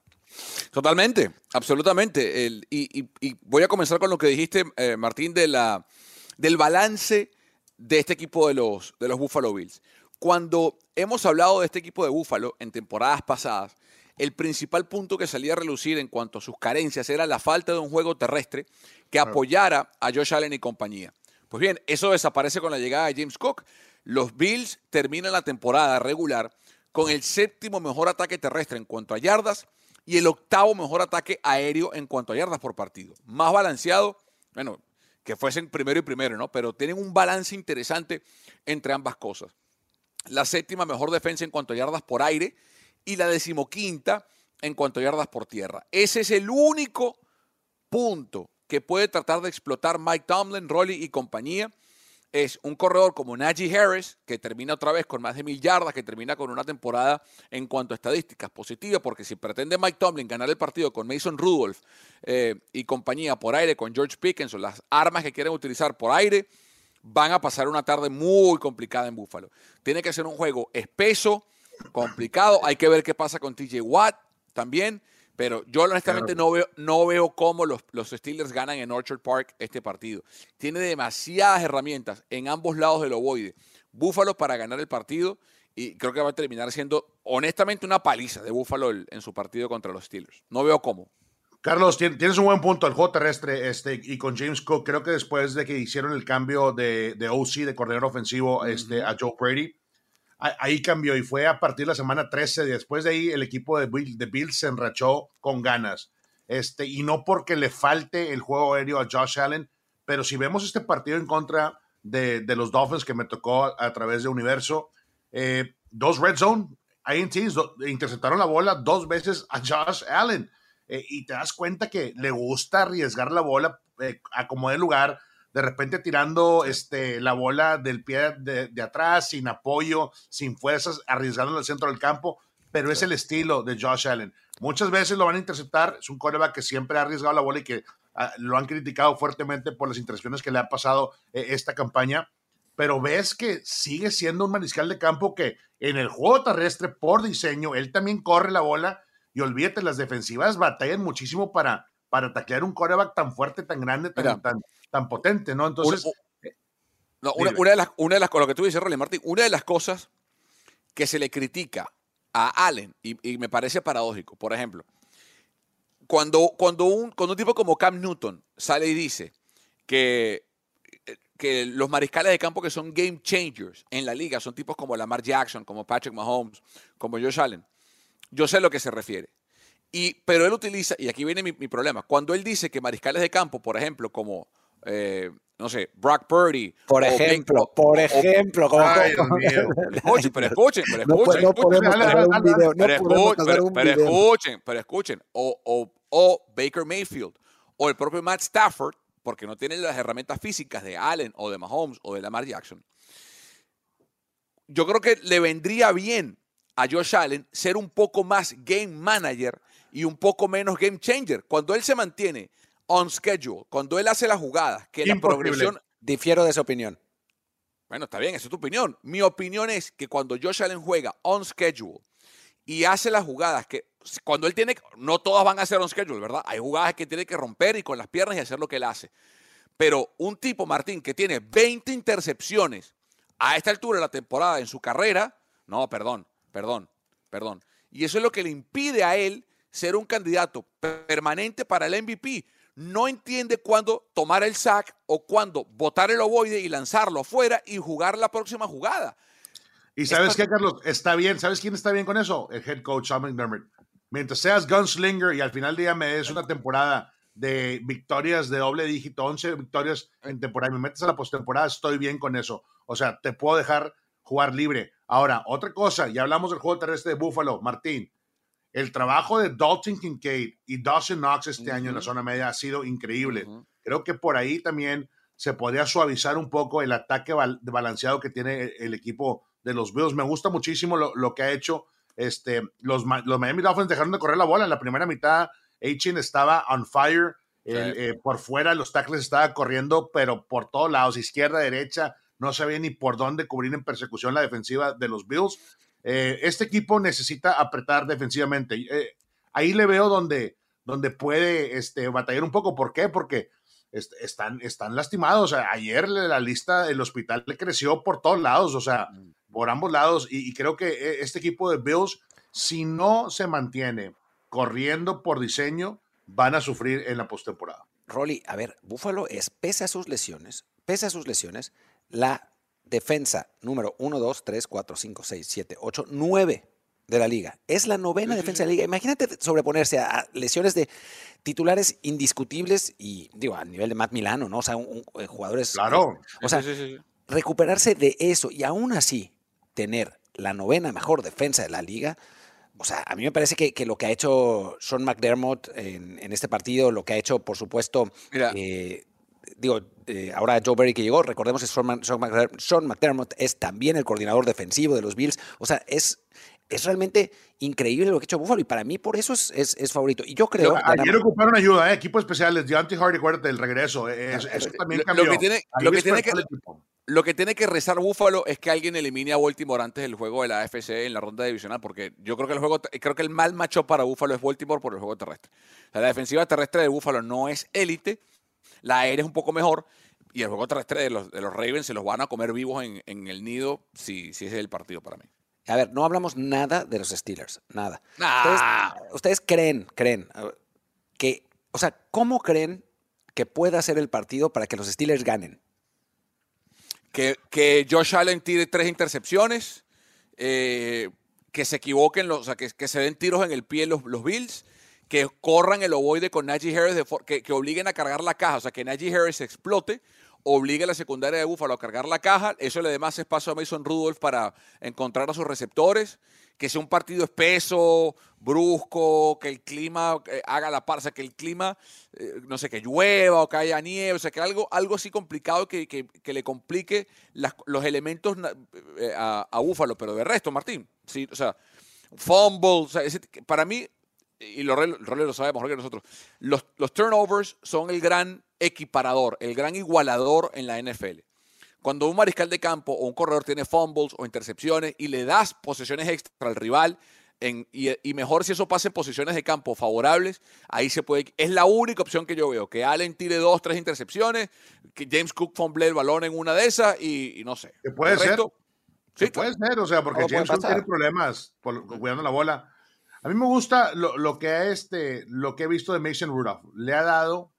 Totalmente, absolutamente. El, y, y, y, voy a comenzar con lo que dijiste, eh, Martín, de la, del balance de este equipo de los, de los Buffalo Bills. Cuando hemos hablado de este equipo de Búfalo en temporadas pasadas, el principal punto que salía a relucir en cuanto a sus carencias era la falta de un juego terrestre que apoyara a Josh Allen y compañía. Pues bien, eso desaparece con la llegada de James Cook. Los Bills terminan la temporada regular con el séptimo mejor ataque terrestre en cuanto a yardas y el octavo mejor ataque aéreo en cuanto a yardas por partido. Más balanceado, bueno, que fuesen primero y primero, ¿no? Pero tienen un balance interesante entre ambas cosas la séptima mejor defensa en cuanto a yardas por aire y la decimoquinta en cuanto a yardas por tierra. Ese es el único punto que puede tratar de explotar Mike Tomlin, Rolly y compañía. Es un corredor como Najee Harris, que termina otra vez con más de mil yardas, que termina con una temporada en cuanto a estadísticas positiva, porque si pretende Mike Tomlin ganar el partido con Mason Rudolph eh, y compañía por aire, con George Pickens, o las armas que quieren utilizar por aire, van a pasar una tarde muy complicada en Búfalo. Tiene que ser un juego espeso, complicado. Hay que ver qué pasa con TJ Watt también. Pero yo honestamente claro. no, veo, no veo cómo los, los, Steelers ganan en Orchard Park este partido. Tiene demasiadas herramientas en ambos lados del ovoide. Búfalo para ganar el partido y creo que va a terminar siendo honestamente una paliza de Búfalo en su partido contra los Steelers. No veo cómo. Carlos, tienes un buen punto. El juego terrestre este, y con James Cook, creo que después de que hicieron el cambio de, de OC, de corredor ofensivo, este, uh -huh. a Joe Brady, ahí cambió y fue a partir de la semana 13. Después de ahí, el equipo de, Bill, de Bills se enrachó con ganas. Este, y no porque le falte el juego aéreo a Josh Allen, pero si vemos este partido en contra de, de los Dolphins que me tocó a, a través de Universo, eh, dos red zone, INTs, interceptaron la bola dos veces a Josh Allen eh, y te das cuenta que le gusta arriesgar la bola eh, a como de lugar, de repente tirando este, la bola del pie de, de, atrás, sin apoyo, sin fuerzas, arriesgando en el centro del campo, pero es el estilo de Josh Allen. Muchas veces lo van a interceptar, es un coreback que siempre ha arriesgado la bola y que uh, lo han criticado fuertemente por las intercepciones que le ha pasado eh, esta campaña, pero ves que sigue siendo un mariscal de campo que en el juego terrestre, por diseño, él también corre la bola y olvídate, las defensivas batallan muchísimo para, para taclear un coreback tan fuerte, tan grande, tan, Mira, tan, tan, potente, ¿no? Entonces. Una, no, una, una, de las, una de las, con lo que tú dices, Rolly Martín, una de las cosas que se le critica a Allen, y, y me parece paradójico, por ejemplo, cuando, cuando, un, cuando un tipo como Cam Newton sale y dice que que los mariscales de campo que son game changers en la liga son tipos como Lamar Jackson, como Patrick Mahomes, como Josh Allen. Yo sé a lo que se refiere. Y, pero él utiliza, y aquí viene mi, mi problema, cuando él dice que mariscales de campo, por ejemplo, como, eh, no sé, Brock Purdy. Por ejemplo, por ejemplo. O, como, ay, [laughs] escuchen, pero escuchen, pero escuchen. No, escuchen, no pero, un video, no pero, escuchen, pero, pero escuchen, pero escuchen. O, o, o Baker Mayfield, o el propio Matt Stafford, porque no tienen las herramientas físicas de Allen o de Mahomes o de Lamar Jackson. Yo creo que le vendría bien a Josh Allen ser un poco más game manager y un poco menos game changer. Cuando él se mantiene on schedule, cuando él hace las jugadas, que Imposible. la progresión... Difiero de esa opinión. Bueno, está bien, esa es tu opinión. Mi opinión es que cuando Josh Allen juega on schedule y hace las jugadas que cuando él tiene, no todas van a ser on schedule, ¿verdad? Hay jugadas que tiene que romper y con las piernas y hacer lo que él hace. Pero un tipo, Martín, que tiene 20 intercepciones a esta altura de la temporada en su carrera, no, perdón, perdón, perdón. Y eso es lo que le impide a él ser un candidato permanente para el MVP. No entiende cuándo tomar el sack o cuándo botar el ovoide y lanzarlo afuera y jugar la próxima jugada. Y sabes qué, Carlos, está bien. ¿Sabes quién está bien con eso? El head coach Sean McDermott. Mientras seas gunslinger y al final del día me des una temporada de victorias de doble dígito, 11 victorias en temporada, y me metes a la postemporada, estoy bien con eso. O sea, te puedo dejar jugar libre. Ahora, otra cosa, ya hablamos del juego terrestre de Buffalo, Martín. El trabajo de Dalton Kincaid y Dawson Knox este año en la zona media ha sido increíble. Creo que por ahí también se podría suavizar un poco el ataque balanceado que tiene el, equipo de los Bills. Me gusta muchísimo lo, que ha hecho. Este, los, los Miami Dolphins dejaron de correr la bola. En la primera mitad, Achin estaba on fire. Eh, por fuera, los tackles estaban corriendo, pero por todos lados, izquierda, derecha, no sabía ni por dónde cubrir en persecución la defensiva de los Bills. Eh, este equipo necesita apretar defensivamente. Eh, ahí le veo donde, donde puede este, batallar un poco. ¿Por qué? Porque están, están lastimados. ayer la lista del hospital le creció por todos lados, o sea, mm. por ambos lados. Y, creo que eh, este equipo de Bills, si no se mantiene corriendo por diseño, van a sufrir en la postemporada. Rolly, a ver, Buffalo es, pese a sus lesiones, pese a sus lesiones, la defensa número 1, 2, 3, 4, 5, 6, 7, 8, 9 de la liga. Es la novena defensa de la liga. Imagínate sobreponerse a lesiones de titulares indiscutibles y, digo, a nivel de Matt Milano, ¿no? O sea, un, eh, jugadores. Claro. O sea, recuperarse de eso y aún así tener la novena mejor defensa de la liga. O sea, a mí me parece que, lo que ha hecho Sean McDermott en, este partido, lo que ha hecho, por supuesto, eh, digo, eh, ahora Joe Berry que llegó, recordemos que Sean, McDermott, es también el coordinador defensivo de los Bills. O sea, es, es realmente increíble lo que ha hecho Buffalo y para mí por eso es, es, favorito. Y yo creo... ayer ocuparon ayuda, ¿eh? equipos especiales, Deontay Hardy, acuérdate del regreso. Eh, eso, también cambió. Lo que tiene, lo que, tiene que, lo que tiene que rezar Buffalo es que alguien elimine a Baltimore antes del juego de la AFC en la ronda divisional, porque yo creo que el juego, creo que el mal macho para Buffalo es Baltimore por el juego terrestre. la defensiva terrestre de Buffalo no es élite, la aérea es un poco mejor, y el juego terrestre de los, de los Ravens se los van a comer vivos en, en el nido si, si ese es el partido para mí. A ver, no hablamos nada de los Steelers, nada. Ustedes, creen, creen que, o sea, ¿cómo creen que pueda ser el partido para que los Steelers ganen? Que, que Josh Allen tire tres intercepciones, eh, que se equivoquen, o sea, que, que, se den tiros en el pie los, los Bills, que corran el ovoide con Najee Harris, que, que, obliguen a cargar la caja, o sea, que Najee Harris explote obliga a la secundaria de Búfalo a cargar la caja, eso le dé más espacio a Mason Rudolph para encontrar a sus receptores, que sea un partido espeso, brusco, que el clima eh, haga la parza, que el clima, eh, no sé, que llueva o que haya nieve, o sea, que algo, algo así complicado que, que, le complique los elementos eh, a, a, Búfalo, pero de resto, Martín, sí, o sea, fumble, para mí, y los roles lo sabemos mejor que nosotros, los, los turnovers son el gran equiparador, el gran igualador en la NFL. Cuando un mariscal de campo o un corredor tiene fumbles o intercepciones y le das posesiones extra al rival, y, mejor si eso pasa en posiciones de campo favorables, ahí se puede. Es la única opción que yo veo: que Allen tire dos, tres intercepciones, que James Cook fumble el balón en una de esas y, no sé. Que puede ser. sí, puede ser, o sea, porque James Cook tiene problemas cuidando la bola. A mí me gusta lo, lo, que este, lo que he visto de Mason Rudolph. Le ha dado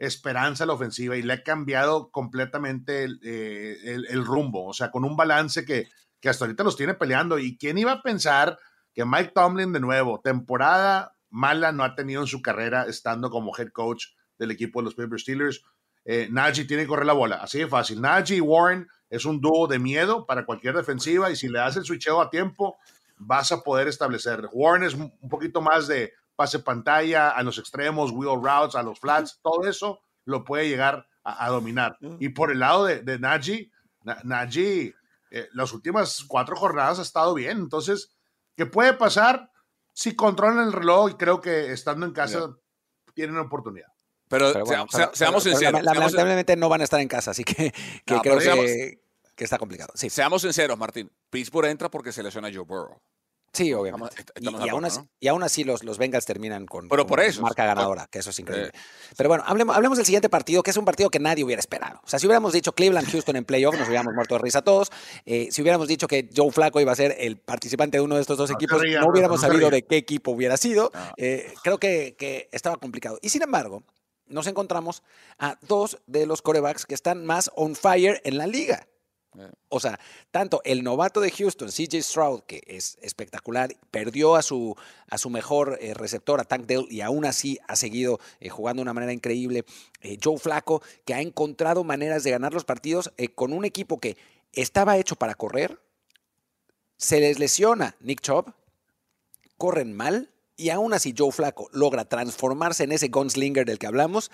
esperanza a la ofensiva y le ha cambiado completamente eh, el, rumbo, o sea, con un balance que, que, hasta ahorita los tiene peleando. ¿Y quién iba a pensar que Mike Tomlin de nuevo, temporada mala no ha tenido en su carrera estando como head coach del equipo de los Paper Steelers? Eh, Najee tiene que correr la bola, así de fácil. Najee y Warren es un dúo de miedo para cualquier defensiva y si le das el switcheo a tiempo, vas a poder establecer. Warren es un poquito más de pase pantalla, a los extremos, wheel routes, a los flats, todo eso lo puede llegar a, dominar. Y por el lado de, de Najee, Najee, eh, las últimas cuatro jornadas ha estado bien. Entonces, ¿qué puede pasar? Si controlan el reloj y creo que estando en casa tienen una oportunidad. Pero, seamos sinceros. lamentablemente no van a estar en casa, así que, creo que, está complicado. Sí. Seamos sinceros, Martín. Pittsburgh entra porque se lesiona Joe Burrow. Sí, obviamente. y, aún así, y, aún así, los, los Bengals terminan con, Pero por eso, marca ganadora, que eso es increíble. Pero bueno, hablemos, hablemos, del siguiente partido, que es un partido que nadie hubiera esperado. O sea, si hubiéramos dicho Cleveland-Houston en playoff, nos hubiéramos muerto de risa todos. Eh, si hubiéramos dicho que Joe Flaco iba a ser el participante de uno de estos dos equipos, no hubiéramos sabido de qué equipo hubiera sido. Eh, creo que, que estaba complicado. Y sin embargo, nos encontramos a dos de los corebacks que están más on fire en la liga. O sea, tanto el novato de Houston, CJ Stroud, que es espectacular, perdió a su, a su mejor eh, receptor, a Tank Dell, y aún así ha seguido eh, jugando de una manera increíble. Eh, Joe Flaco, que ha encontrado maneras de ganar los partidos con un equipo que estaba hecho para correr. Se les lesiona Nick Chubb, corren mal, y aún así Joe Flaco logra transformarse en ese gunslinger del que hablamos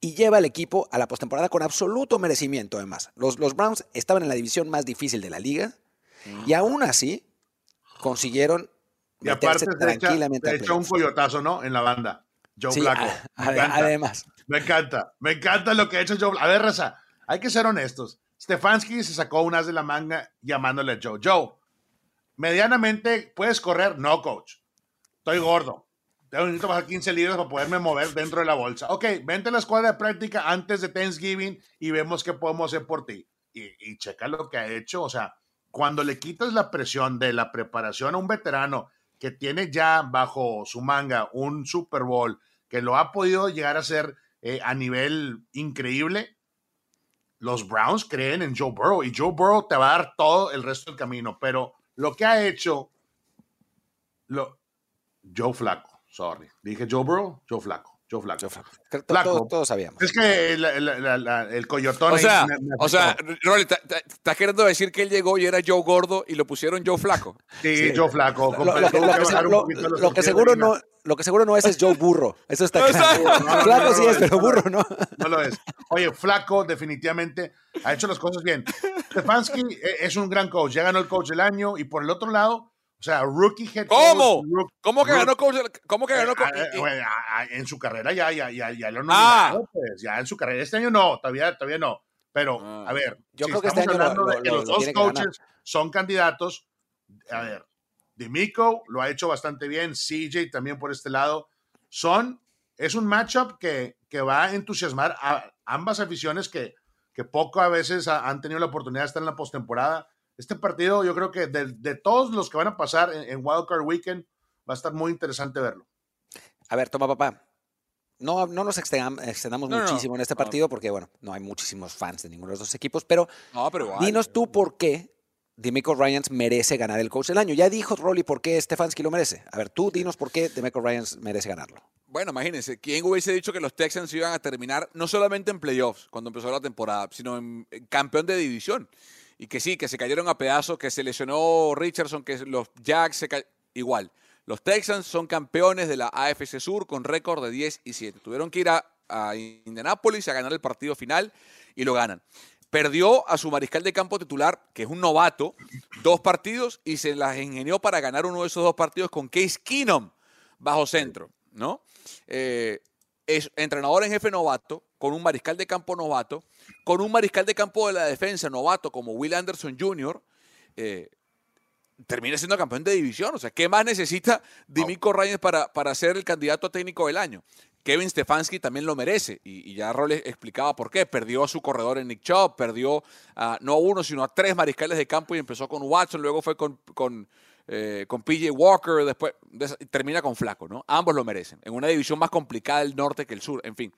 y lleva al equipo a la postemporada con absoluto merecimiento, además. Los, los Browns estaban en la división más difícil de la liga y aún así consiguieron y aparte tranquilamente. Hecho, un coyotazo, ¿no? En la banda. Joe sí, además. Me encanta. Me encanta lo que ha hecho Joe. A ver, Raza, hay que ser honestos. Stefanski se sacó unas de la manga llamándole a Joe. Joe, medianamente puedes correr. No, coach. Estoy gordo necesito bajar 15 libras para poderme mover dentro de la bolsa. Ok, vente a la escuadra de práctica antes de Thanksgiving y vemos qué podemos hacer por ti. Y, checa lo que ha hecho. O sea, cuando le quitas la presión de la preparación a un veterano que tiene ya bajo su manga un Super Bowl, que lo ha podido llegar a ser eh, a nivel increíble, los Browns creen en Joe Burrow y Joe Burrow te va a dar todo el resto del camino. Pero lo que ha hecho lo, Joe Flaco Sorry. Dije Joe Burrow, Joe Flaco. Joe Flaco. Flaco. Todos, sabíamos. Es que el, el, coyotón. O sea, o sea Rolly, ¿estás queriendo decir que él llegó y era Joe Gordo y lo pusieron Joe Flaco? Sí, Joe Flaco. Lo, que, seguro no. Lo que seguro no es es Joe Burro. Eso está claro. flaco sí es, pero burro no. No lo es. Oye, Flaco definitivamente ha hecho las cosas bien. Stefanski eh, es un gran coach. Ya ganó el coach del año. Y por el otro lado, o sea, rookie head ¿Cómo? ¿Cómo que ganó ¿Cómo que ganó eh, en su carrera ya, ya, ya, ya lo ah. pues, ya en su carrera. Este año no, todavía, todavía no. Pero, ah. a ver, yo creo que este hablando de que los dos coaches son candidatos. A ver, Demico lo ha hecho bastante bien, CJ también por este lado. Son, es un matchup que, que va a entusiasmar a ambas aficiones que, que poco a veces han tenido la oportunidad de estar en la postemporada este partido, yo creo que de, todos los que van a pasar en, Wildcard Weekend, va a estar muy interesante verlo. A ver, toma papá. No, no nos extendamos muchísimo en este partido porque, bueno, no hay muchísimos fans de ninguno de los dos equipos, pero, dinos tú por qué Demico Ryans merece ganar el coach del año. Ya dijo Rolly por qué Stefanski lo merece. A ver, tú dinos por qué Demico Ryans merece ganarlo. Bueno, imagínense, ¿quién hubiese dicho que los Texans iban a terminar no solamente en playoffs cuando empezó la temporada, sino en campeón de división? Y que sí, que se cayeron a pedazos, que se lesionó Richardson, que los Jacks se Igual, los Texans son campeones de la AFC Sur con récord de 10 y 7. Tuvieron que ir a, a Indianápolis a ganar el partido final y lo ganan. Perdió a su mariscal de campo titular, que es un novato, dos partidos y se las ingenió para ganar uno de esos dos partidos con Case Keenum bajo centro, ¿no? Eh, es entrenador en jefe novato, con un mariscal de campo novato, con un mariscal de campo de la defensa novato como Will Anderson Jr., eh, termina siendo campeón de división. O sea, ¿qué más necesita Dimico Reyes para, para ser el candidato técnico del año? Kevin Stefanski también lo merece. Y, ya Roles explicaba por qué. Perdió a su corredor en Nick Chubb, perdió a, no a uno, sino a tres mariscales de campo y empezó con Watson, luego fue con, con, eh, con PJ Walker, después termina con Flaco, ¿no? Ambos lo merecen. En una división más complicada del norte que el sur, en fin.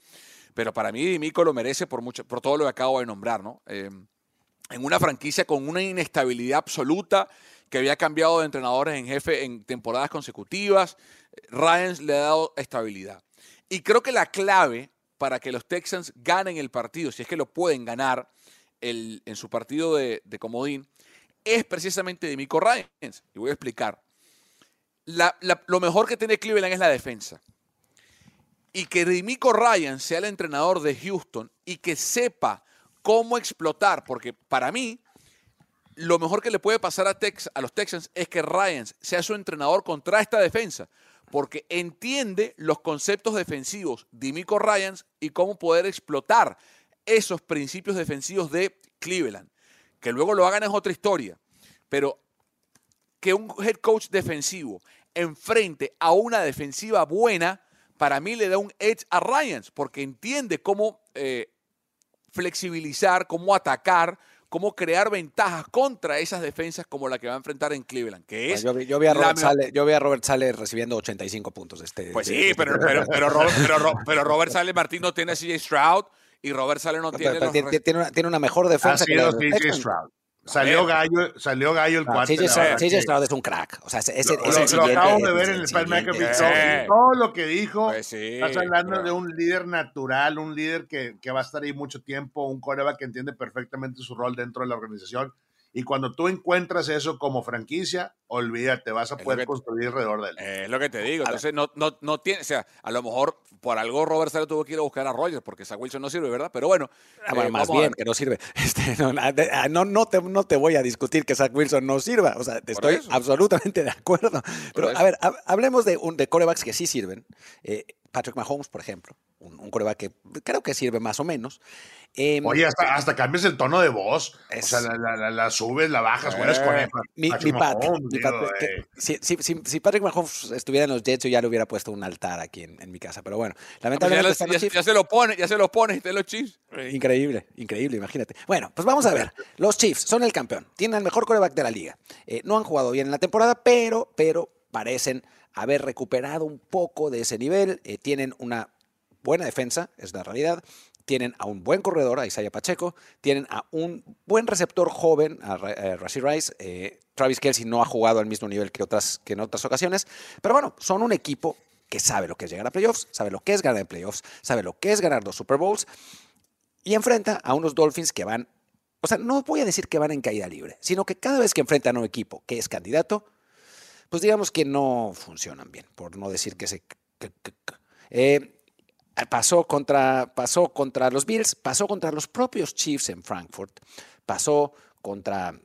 Pero para mí Dimico lo merece por, mucho, por todo lo que acabo de nombrar, ¿no? Eh, en una franquicia con una inestabilidad absoluta, que había cambiado de entrenadores en jefe en temporadas consecutivas, Ryan le ha dado estabilidad. Y creo que la clave para que los Texans ganen el partido, si es que lo pueden ganar el, en su partido de, comodín, es precisamente Dimico Ryans. Y voy a explicar. lo mejor que tiene Cleveland es la defensa y que Dimico Ryan sea el entrenador de Houston y que sepa cómo explotar, porque para mí lo mejor que le puede pasar a, Tex, a los Texans es que Ryan sea su entrenador contra esta defensa, porque entiende los conceptos defensivos de Miko Ryans y cómo poder explotar esos principios defensivos de Cleveland. Que luego lo hagan es otra historia, pero que un head coach defensivo enfrente a una defensiva buena, para mí le da un edge a Ryans, porque entiende cómo eh, flexibilizar, cómo atacar, cómo crear ventajas contra esas defensas como la que va a enfrentar en Cleveland, que es... Yo vi, yo vi a Robert Sale, yo vi a Robert Sale recibiendo 85 puntos. Este, pues sí, de- pero, pero, pero, Robert, pero, Ro- pero Robert Sale Martín no tiene a CJ Stroud y Robert Sale no pero- tiene pero los tiene, una, tiene una mejor Ha defensa que la sido de los CJ. Stroud. Salió gallo, salió gallo el cuate. CJ Stroud, que- es un crack. O sea, ese, ese Lo, es el lo siguiente. acabo de ver en el Pat. Todo lo que dijo. Pues sí, Estás hablando pero- de un líder natural, un líder que, que va a estar ahí mucho tiempo, un coreback que entiende perfectamente su rol dentro de la organización. Y cuando tú encuentras eso como franquicia, olvídate, vas a poder que- construir alrededor de él. Es lo que te digo. Entonces, no, no, no tiene. O sea, a lo mejor por algo Robert Sale tuvo que ir a buscar a Rogers porque Zach Wilson no sirve, ¿verdad? Pero bueno. Ah, bueno, eh, más bien, que no sirve. [laughs] Este, no, ah, no, no, te, no te voy a discutir que Zach Wilson no sirva. O sea, te estoy eso. absolutamente de acuerdo. Pero, a ver, hab- hablemos de, un, de corebacks que sí sirven. Eh, Patrick Mahomes, por ejemplo, un, un coreback que creo que sirve más o menos. Em, Oye, hasta, hasta cambias el tono de voz. Es- O sea, la, la- la- la subes, la bajas, juegas Eh, con él. mi, mi Pat, Mahomes, mi digo, Pat, que- eh. si, si- si- Patrick Mahomes estuviera en los Jets, yo ya le hubiera puesto un altar aquí en, en mi casa. Pero bueno, ya, lamentablemente lo- están los ya- Chiefs. ya se lo pone, ya se lo pone y están los Chiefs. Increíble, increíble, imagínate. Bueno, pues vamos a ver. Los Chiefs son el campeón, tienen el mejor coreback de la liga. Eh, no han jugado bien en la temporada, pero, pero parecen haber recuperado un poco de ese nivel. Eh, tienen una buena defensa, es la realidad. Tienen a un buen corredor, a Isaiah Pacheco. Tienen a un buen receptor joven, a eh, Rashee Rice. Eh, Travis Kelsey no ha jugado al mismo nivel que, otras, que en otras ocasiones. Pero bueno, son un equipo que sabe lo que es llegar a playoffs, sabe lo que es ganar en playoffs, sabe lo que es ganar dos Super Bowls y enfrenta a unos Dolphins que van, o sea, no voy a decir que van en caída libre, sino que cada vez que enfrentan a un equipo que es candidato, pues digamos que no funcionan bien, por no decir que se... Eh, pasó, contra, pasó contra los Bills, pasó contra los propios Chiefs en Frankfurt, pasó contra,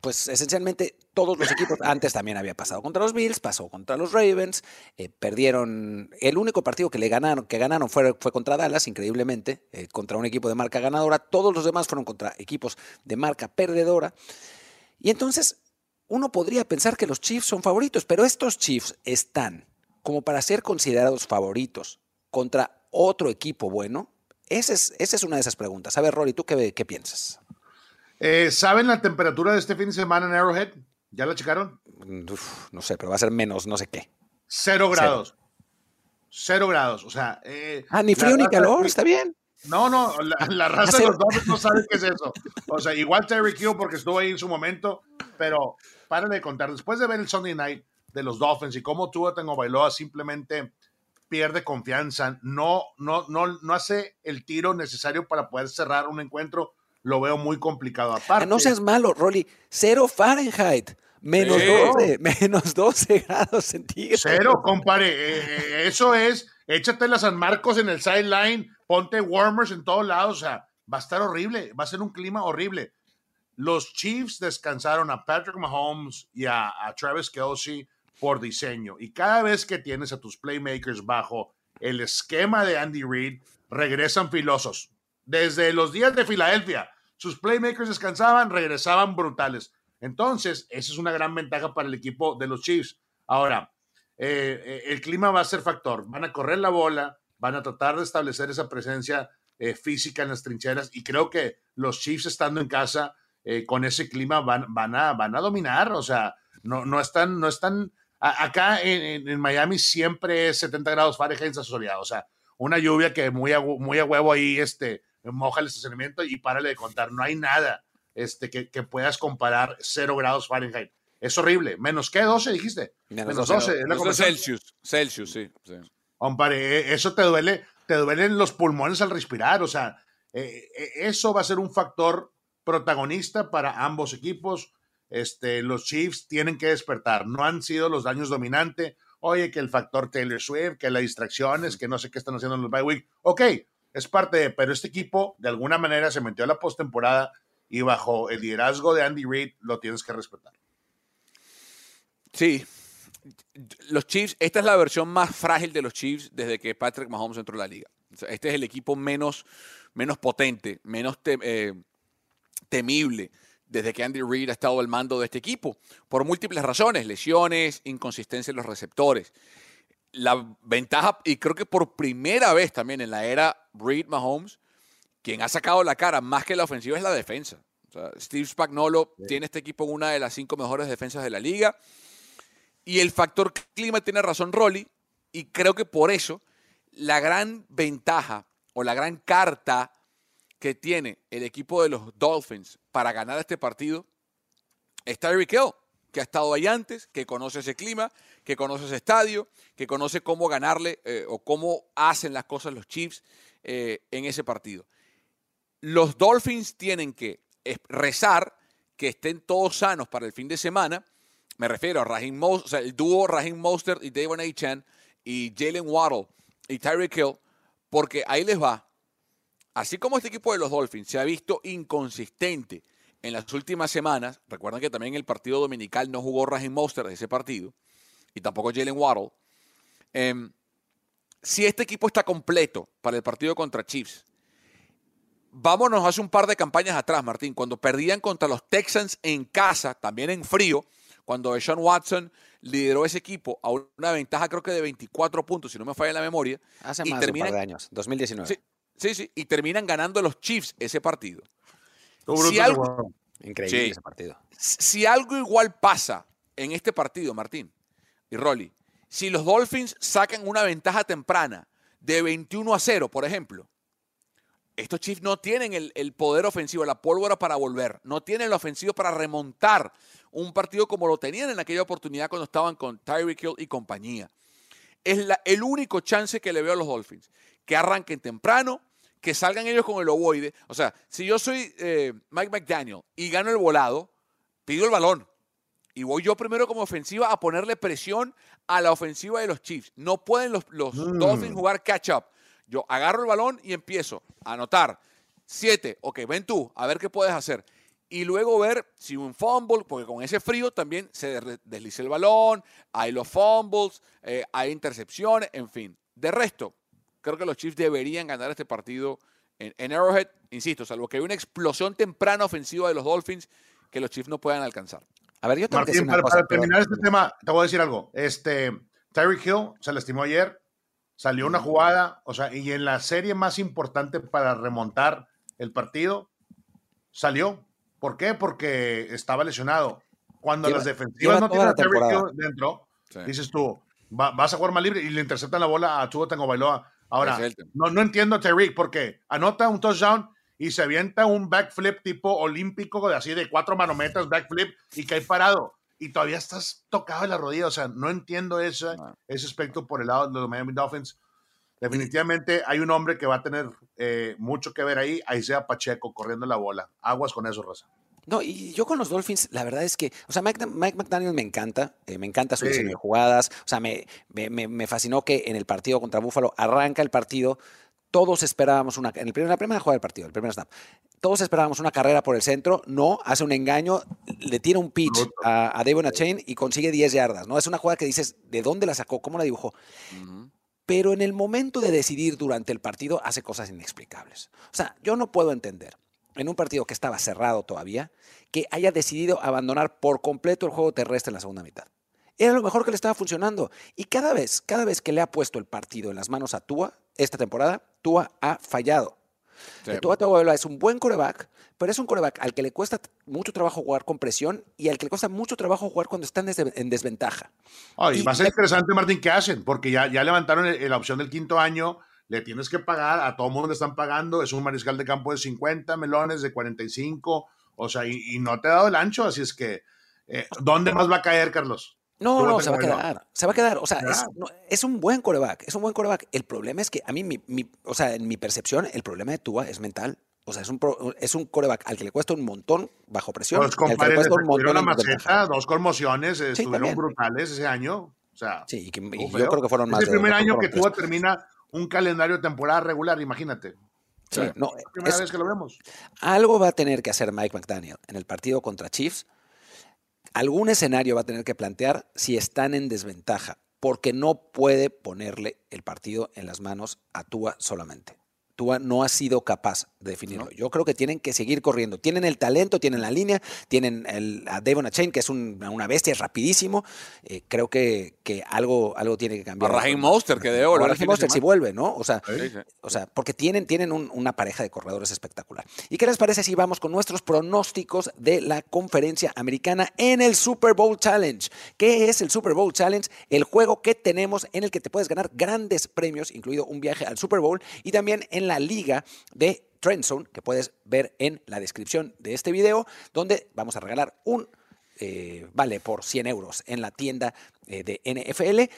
pues esencialmente todos los equipos, [laughs] antes también había pasado contra los Bills, pasó contra los Ravens, eh, perdieron, el único partido que le ganaron, que ganaron fue, fue contra Dallas, increíblemente, eh, contra un equipo de marca ganadora, todos los demás fueron contra equipos de marca perdedora. Y entonces uno podría pensar que los Chiefs son favoritos, pero estos Chiefs están como para ser considerados favoritos contra otro equipo bueno. Esa es, esa es una de esas preguntas. A ver, Rory, ¿tú qué, qué piensas? Eh, ¿Saben la temperatura de este fin de semana en Arrowhead? ¿Ya la checaron? Uf, no sé, pero va a ser menos no sé qué. Cero grados. Cero grados. O sea. eh, Ah, ni frío ni calor, está bien. No, no, la, la [laughs] raza de los Dolphins no sabe qué es eso. O sea, igual Terry Hill porque estuvo ahí en su momento, pero párale de contar. Después de ver el Sunday Night de los Dolphins y cómo Tua Tango Bailoa simplemente pierde confianza, no, no, no, no hace el tiro necesario para poder cerrar un encuentro, lo veo muy complicado. Aparte, no seas malo, Rolly. Cero Fahrenheit. Menos Sí. 12, [laughs] menos 12 grados centígrados. Cero, compare. eh, eh, eso es, échate la San Marcos en el sideline, ponte warmers en todos lados. O sea, va a estar horrible, va a ser un clima horrible. Los Chiefs descansaron a Patrick Mahomes y a, a Travis Kelsey por diseño. Y cada vez que tienes a tus playmakers bajo el esquema de Andy Reid, regresan filosos. Desde los días de Filadelfia, sus playmakers descansaban, regresaban brutales. Entonces, esa es una gran ventaja para el equipo de los Chiefs. Ahora, eh, eh, el clima va a ser factor. Van a correr la bola, van a tratar de establecer esa presencia eh, física en las trincheras y creo que los Chiefs estando en casa con ese clima van, van, a, van a dominar. O sea, no, no están, no están. A- acá en, Miami siempre es 70 grados Fahrenheit soleado. O sea, una lluvia que muy a, muy a huevo ahí este, moja el estacionamiento y párale de contar. No hay nada este, que, que puedas comparar 0 grados Fahrenheit. Es horrible. ¿Menos qué? ¿12 dijiste? Menos Menos 12. 12. es la. Celsius. Celsius, sí. sí. Hombre, eh, eso te duele, te duelen los pulmones al respirar, o sea, eh, eh, eso va a ser un factor protagonista para ambos equipos. Este, los Chiefs tienen que despertar, no han sido los daños dominantes. Oye, que el factor Taylor Swift, que las distracciones, que no sé qué están haciendo en los bye week. Ok, es parte de, pero este equipo de alguna manera se metió a la postemporada y bajo el liderazgo de Andy Reid lo tienes que respetar. Sí. Los Chiefs, esta es la versión más frágil de los Chiefs desde que Patrick Mahomes entró a la liga. Este es el equipo menos, menos potente, menos te- eh, temible desde que Andy Reid ha estado al mando de este equipo, por múltiples razones, lesiones, inconsistencia en los receptores. La ventaja, y creo que por primera vez también en la era Reid Mahomes, quien ha sacado la cara más que la ofensiva es la defensa. Steve Spagnolo tiene este equipo en una de las cinco mejores defensas de la liga. Y el factor clima tiene razón Rolly, y creo que por eso la gran ventaja o la gran carta que tiene el equipo de los Dolphins para ganar este partido es Tyreek Hill, que ha estado ahí antes, que conoce ese clima, que conoce ese estadio, que conoce cómo ganarle eh, o cómo hacen las cosas los Chiefs eh, en ese partido. Los Dolphins tienen que rezar que estén todos sanos para el fin de semana. Me refiero a o sea, el dúo Raheem Mostert y Davon A. y Jalen Waddle y Tyreek Hill, porque ahí les va. Así como este equipo de los Dolphins se ha visto inconsistente en las últimas semanas, recuerden que también el partido dominical no jugó Raheem Mostert de ese partido, y tampoco Jalen Waddle. Em, si este equipo está completo para el partido contra Chiefs, vámonos hace un par de campañas atrás, Martín, cuando perdían contra los Texans en casa, también en frío, cuando Sean Watson lideró ese equipo a una ventaja creo que de 24 puntos, si no me falla la memoria. Hace más de un par de años, 2019. Sí, sí, y terminan ganando los Chiefs ese partido. Increíble ese partido. Si algo igual pasa en este partido, Martín y Rolly, si los Dolphins sacan una ventaja temprana de 21 a 0, por ejemplo, estos Chiefs no tienen el, poder ofensivo, la pólvora para volver, no tienen el ofensivo para remontar un partido como lo tenían en aquella oportunidad cuando estaban con Tyreek Hill y compañía. Es el único chance que le veo a los Dolphins, que arranquen temprano, que salgan ellos con el ovoide. O sea, si yo soy eh, Mike McDaniel y gano el volado, pido el balón. Y voy yo primero como ofensiva a ponerle presión a la ofensiva de los Chiefs. No pueden los, los mm. Dolphins jugar catch up. Yo agarro el balón y empiezo a anotar. Siete, ok, ven tú, a ver qué puedes hacer. Y luego ver si un fumble, porque con ese frío también se desliza el balón, hay los fumbles, eh, hay intercepciones, en fin. De resto, creo que los Chiefs deberían ganar este partido en, Arrowhead, insisto, salvo que hay una explosión temprana ofensiva de los Dolphins que los Chiefs no puedan alcanzar. A ver, yo tengo que decir una para, terminar este tema, te voy a decir algo. Este, Tyreek Hill se lastimó ayer, salió una jugada, o sea, y en la serie más importante para remontar el partido, salió. ¿Por qué? Porque estaba lesionado. Cuando las defensivas no tienen a Tyreek Hill dentro, dices tú, vas a jugar más libre y le interceptan la bola a Tua Tango Bailoa. Ahora, no, no entiendo a Tyreek porque anota un touchdown y se avienta un backflip tipo olímpico de así de cuatro manometras, backflip y cae parado y todavía estás tocado en la rodilla. O sea, no entiendo ese, ese aspecto por el lado de los Miami Dolphins. Definitivamente hay un hombre que va a tener eh, mucho que ver ahí, ahí sea Pacheco corriendo la bola. Aguas con eso, Rosa. No, y yo con los Dolphins, la verdad es que, o sea, Mike, McDaniel me encanta, eh, me encanta su diseño de jugadas, o sea, me, me, me, fascinó que en el partido contra Buffalo arranca el partido, todos esperábamos una, en, el primer, la primera jugada del partido, el primer snap, todos esperábamos una carrera por el centro, no, hace un engaño, le tira un pitch a, a Devon Chain y consigue 10 yardas, ¿no? Es una jugada que dices, ¿de dónde la sacó? ¿Cómo la dibujó? Pero en el momento de decidir durante el partido hace cosas inexplicables. O sea, yo no puedo entender, en un partido que estaba cerrado todavía, que haya decidido abandonar por completo el juego terrestre en la segunda mitad. Era lo mejor que le estaba funcionando. Y cada vez, cada vez que le ha puesto el partido en las manos a Tua, esta temporada, Tua ha fallado. Sí. Tua Tagovailoa es un buen coreback, pero es un coreback al que le cuesta mucho trabajo jugar con presión y al que le cuesta mucho trabajo jugar cuando están en desventaja. y, va a ser interesante, Martín, qué hacen, porque ya, ya levantaron la opción del quinto año, le tienes que pagar, a todo mundo le están pagando, es un mariscal de campo de 50 melones, de 45, o sea, y, no te ha dado el ancho, así es que, eh, ¿dónde más va a caer, Carlos? No, no, se va a quedar. Se va a quedar. O sea, es, un buen coreback. Es un buen coreback. El problema es que a mí, mi, o sea, en mi percepción, el problema de Tua es mental. O sea, es un, es un coreback al que le cuesta un montón bajo presión. Los un montón la maceta, dos conmociones, estuvieron brutales ese año. O sea, sí, y, que, yo creo que fueron más. Es el primer año que Tua termina un calendario de temporada regular, imagínate. Sí, no, es la primera vez que lo vemos. Algo va a tener que hacer Mike McDaniel en el partido contra Chiefs algún escenario va a tener que plantear si están en desventaja, porque no puede ponerle el partido en las manos a Tua solamente. Tua no ha sido capaz de definirlo. Yo creo que tienen que seguir corriendo. Tienen el talento, tienen la línea, tienen el, a Devon Chain, que es una bestia, es rapidísimo. Eh, creo que, que algo, algo tiene que cambiar. A Raheem Monster, que debe volver. Raheem Monster si vuelve, ¿no? O sea, O sea porque tienen, tienen una pareja de corredores espectacular. ¿Y qué les parece si vamos con nuestros pronósticos de la conferencia americana en el Super Bowl Challenge? ¿Qué es el Super Bowl Challenge? El juego que tenemos en el que te puedes ganar grandes premios, incluido un viaje al Super Bowl y también en la liga de Trendzone, que puedes ver en la descripción de este video, donde vamos a regalar un eh, vale por 100 euros en la tienda eh, de NFL.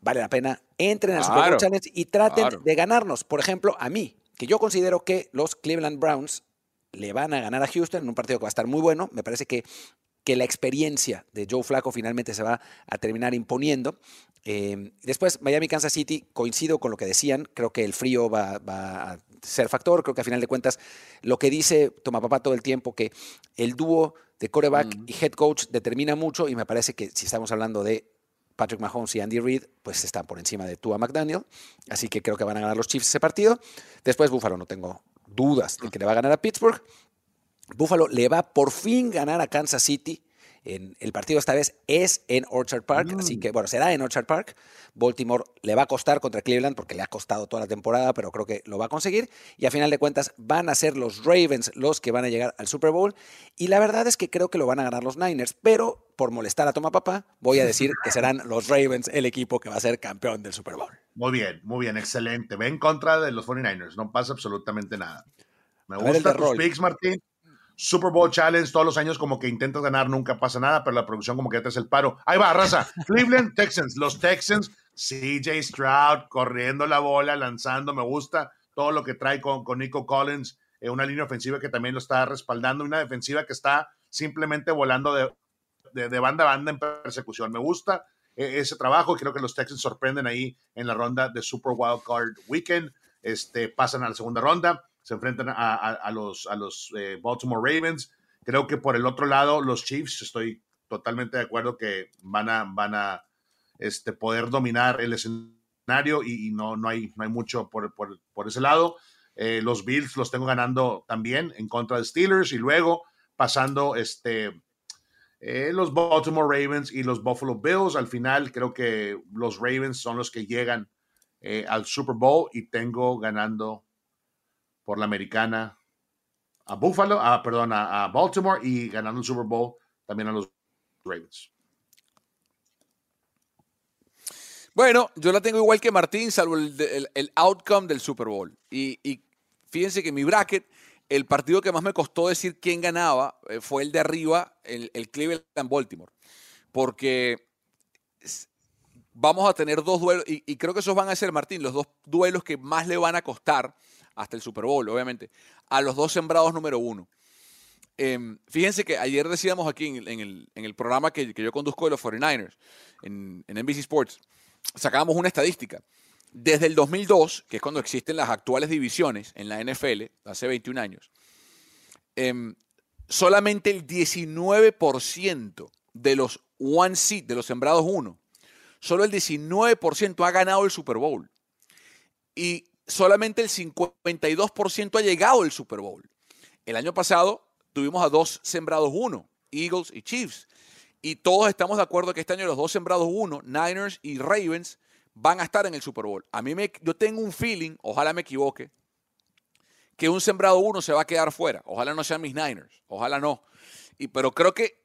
Vale la pena, entren al Super Bowl Challenge y traten de ganarnos. Por ejemplo, a mí, que yo considero que los Cleveland Browns le van a ganar a Houston en un partido que va a estar muy bueno. Me parece que que la experiencia de Joe Flaco finalmente se va a terminar imponiendo. Eh, después, Miami-Kansas City, coincido con lo que decían, creo que el frío va, a ser factor, creo que a final de cuentas lo que dice Toma Papá todo el tiempo, que el dúo de coreback y head coach determina mucho y me parece que si estamos hablando de Patrick Mahomes y Andy Reid, pues están por encima de Tua McDaniel, así que creo que van a ganar los Chiefs ese partido. Después Buffalo, no tengo dudas de que le va a ganar a Pittsburgh. Buffalo le va por fin ganar a Kansas City. En, el partido esta vez es en Orchard Park, así que bueno, será en Orchard Park. Baltimore le va a costar contra Cleveland porque le ha costado toda la temporada, pero creo que lo va a conseguir. Y a final de cuentas van a ser los Ravens los que van a llegar al Super Bowl. Y la verdad es que creo que lo van a ganar los Niners, pero por molestar a Toma Papá, voy a decir que serán [laughs] los Ravens el equipo que va a ser campeón del Super Bowl. Muy bien, muy bien, excelente. Ve en contra de los 49ers, no pasa absolutamente nada. Me gusta tus picks, Martín. Super Bowl Challenge todos los años como que intentas ganar, nunca pasa nada, pero la producción como que ya te hace el paro. Ahí va, raza. [laughs] Cleveland Texans, los Texans, CJ Stroud corriendo la bola, lanzando, me gusta todo lo que trae con, con Nico Collins, eh, una línea ofensiva que también lo está respaldando, una defensiva que está simplemente volando de, de, banda a banda en persecución. Me gusta eh, ese trabajo creo que los Texans sorprenden ahí en la ronda de Super Wild Card Weekend, este, pasan a la segunda ronda se enfrentan a, los, a los eh, Baltimore Ravens. Creo que por el otro lado, los Chiefs, estoy totalmente de acuerdo que van a, van a este, poder dominar el escenario y, no, no, hay, no hay mucho por, por, ese lado. Eh, los Bills los tengo ganando también en contra de Steelers y luego pasando este, eh, los Baltimore Ravens y los Buffalo Bills. Al final creo que los Ravens son los que llegan al Super Bowl y tengo ganando por la americana a Buffalo, a, perdón, a, Baltimore y ganando el Super Bowl también a los Ravens. Bueno, yo la tengo igual que Martín, salvo el, el, outcome del Super Bowl. Y, y, fíjense que mi bracket, el partido que más me costó decir quién ganaba eh, fue el de arriba, el, el Cleveland-Baltimore. Porque vamos a tener dos duelos, y, creo que esos van a ser, Martín, los dos duelos que más le van a costar hasta el Super Bowl, obviamente, a los dos sembrados número uno. Em, fíjense que ayer decíamos aquí en, el, programa que, yo conduzco de los 49ers, en, NBC Sports, sacábamos una estadística. Desde el 2002, que es cuando existen las actuales divisiones en la NFL, hace 21 años, em, solamente el 19% de los one seed, de los sembrados uno, solo el 19% ha ganado el Super Bowl. Y solamente el 52% ha llegado al Super Bowl. El año pasado tuvimos a dos sembrados uno, Eagles y Chiefs. Y todos estamos de acuerdo que este año los dos sembrados uno, Niners y Ravens, van a estar en el Super Bowl. A mí me, yo tengo un feeling, ojalá me equivoque, que un sembrado uno se va a quedar fuera. Ojalá no sean mis Niners, ojalá no. Y, pero creo que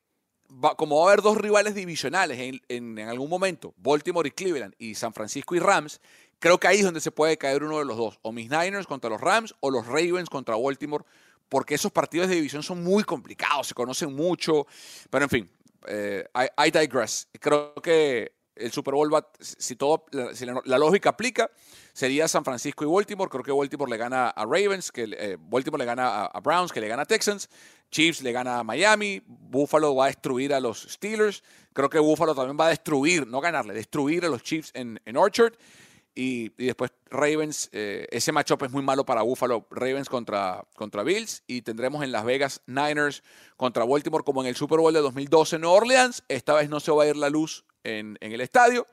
como va a haber dos rivales divisionales en, en, algún momento, Baltimore y Cleveland y San Francisco y Rams, Creo que ahí es donde se puede caer uno de los dos, o mis Niners contra los Rams o los Ravens contra Baltimore, porque esos partidos de división son muy complicados, se conocen mucho, pero en fin, eh, I, digress. Creo que el Super Bowl va, si todo, si la, lógica aplica, sería San Francisco y Baltimore. Creo que Baltimore le gana a Ravens, que eh, Baltimore le gana a, Browns, que le gana a Texans. Chiefs le gana a Miami. Buffalo va a destruir a los Steelers. Creo que Buffalo también va a destruir, no ganarle, destruir a los Chiefs en, en Orchard. Y, después Ravens, eh, ese matchup es muy malo para Buffalo, Ravens contra, contra Bills. Y tendremos en Las Vegas Niners contra Baltimore como en el Super Bowl de 2012 en New Orleans. Esta vez no se va a ir la luz en, en el estadio.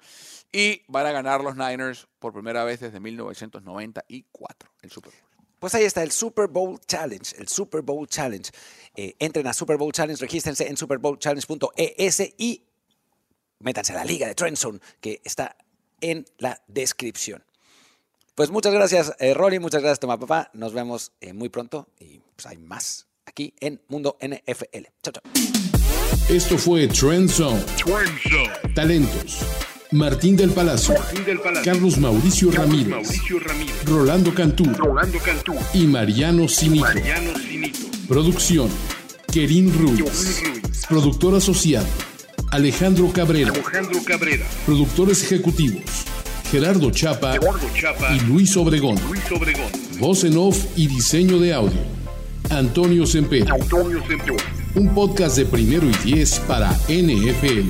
Y van a ganar los Niners por primera vez desde 1994 el Super Bowl. Pues ahí está el Super Bowl Challenge, el Super Bowl Challenge. Eh, entren a Super Bowl Challenge, regístrense en superbowlchallenge.es y métanse a la liga de Trendzone que está en la descripción. Pues muchas gracias, eh, Rolly, muchas gracias, Toma Papá. Nos vemos eh, muy pronto y pues hay más aquí en Mundo NFL. Chao, chao. Esto fue Trend Zone. Talentos. Martín del Palacio, Carlos Mauricio Ramírez, Rolando Cantú, y Mariano Sinito. Producción, Kerin Ruiz. Productor asociado, Alejandro Cabrera. Productores ejecutivos, Gerardo Chapa, y Luis Obregón. Voz en off y diseño de audio, Antonio Semper. Un podcast de primero y diez para NFL.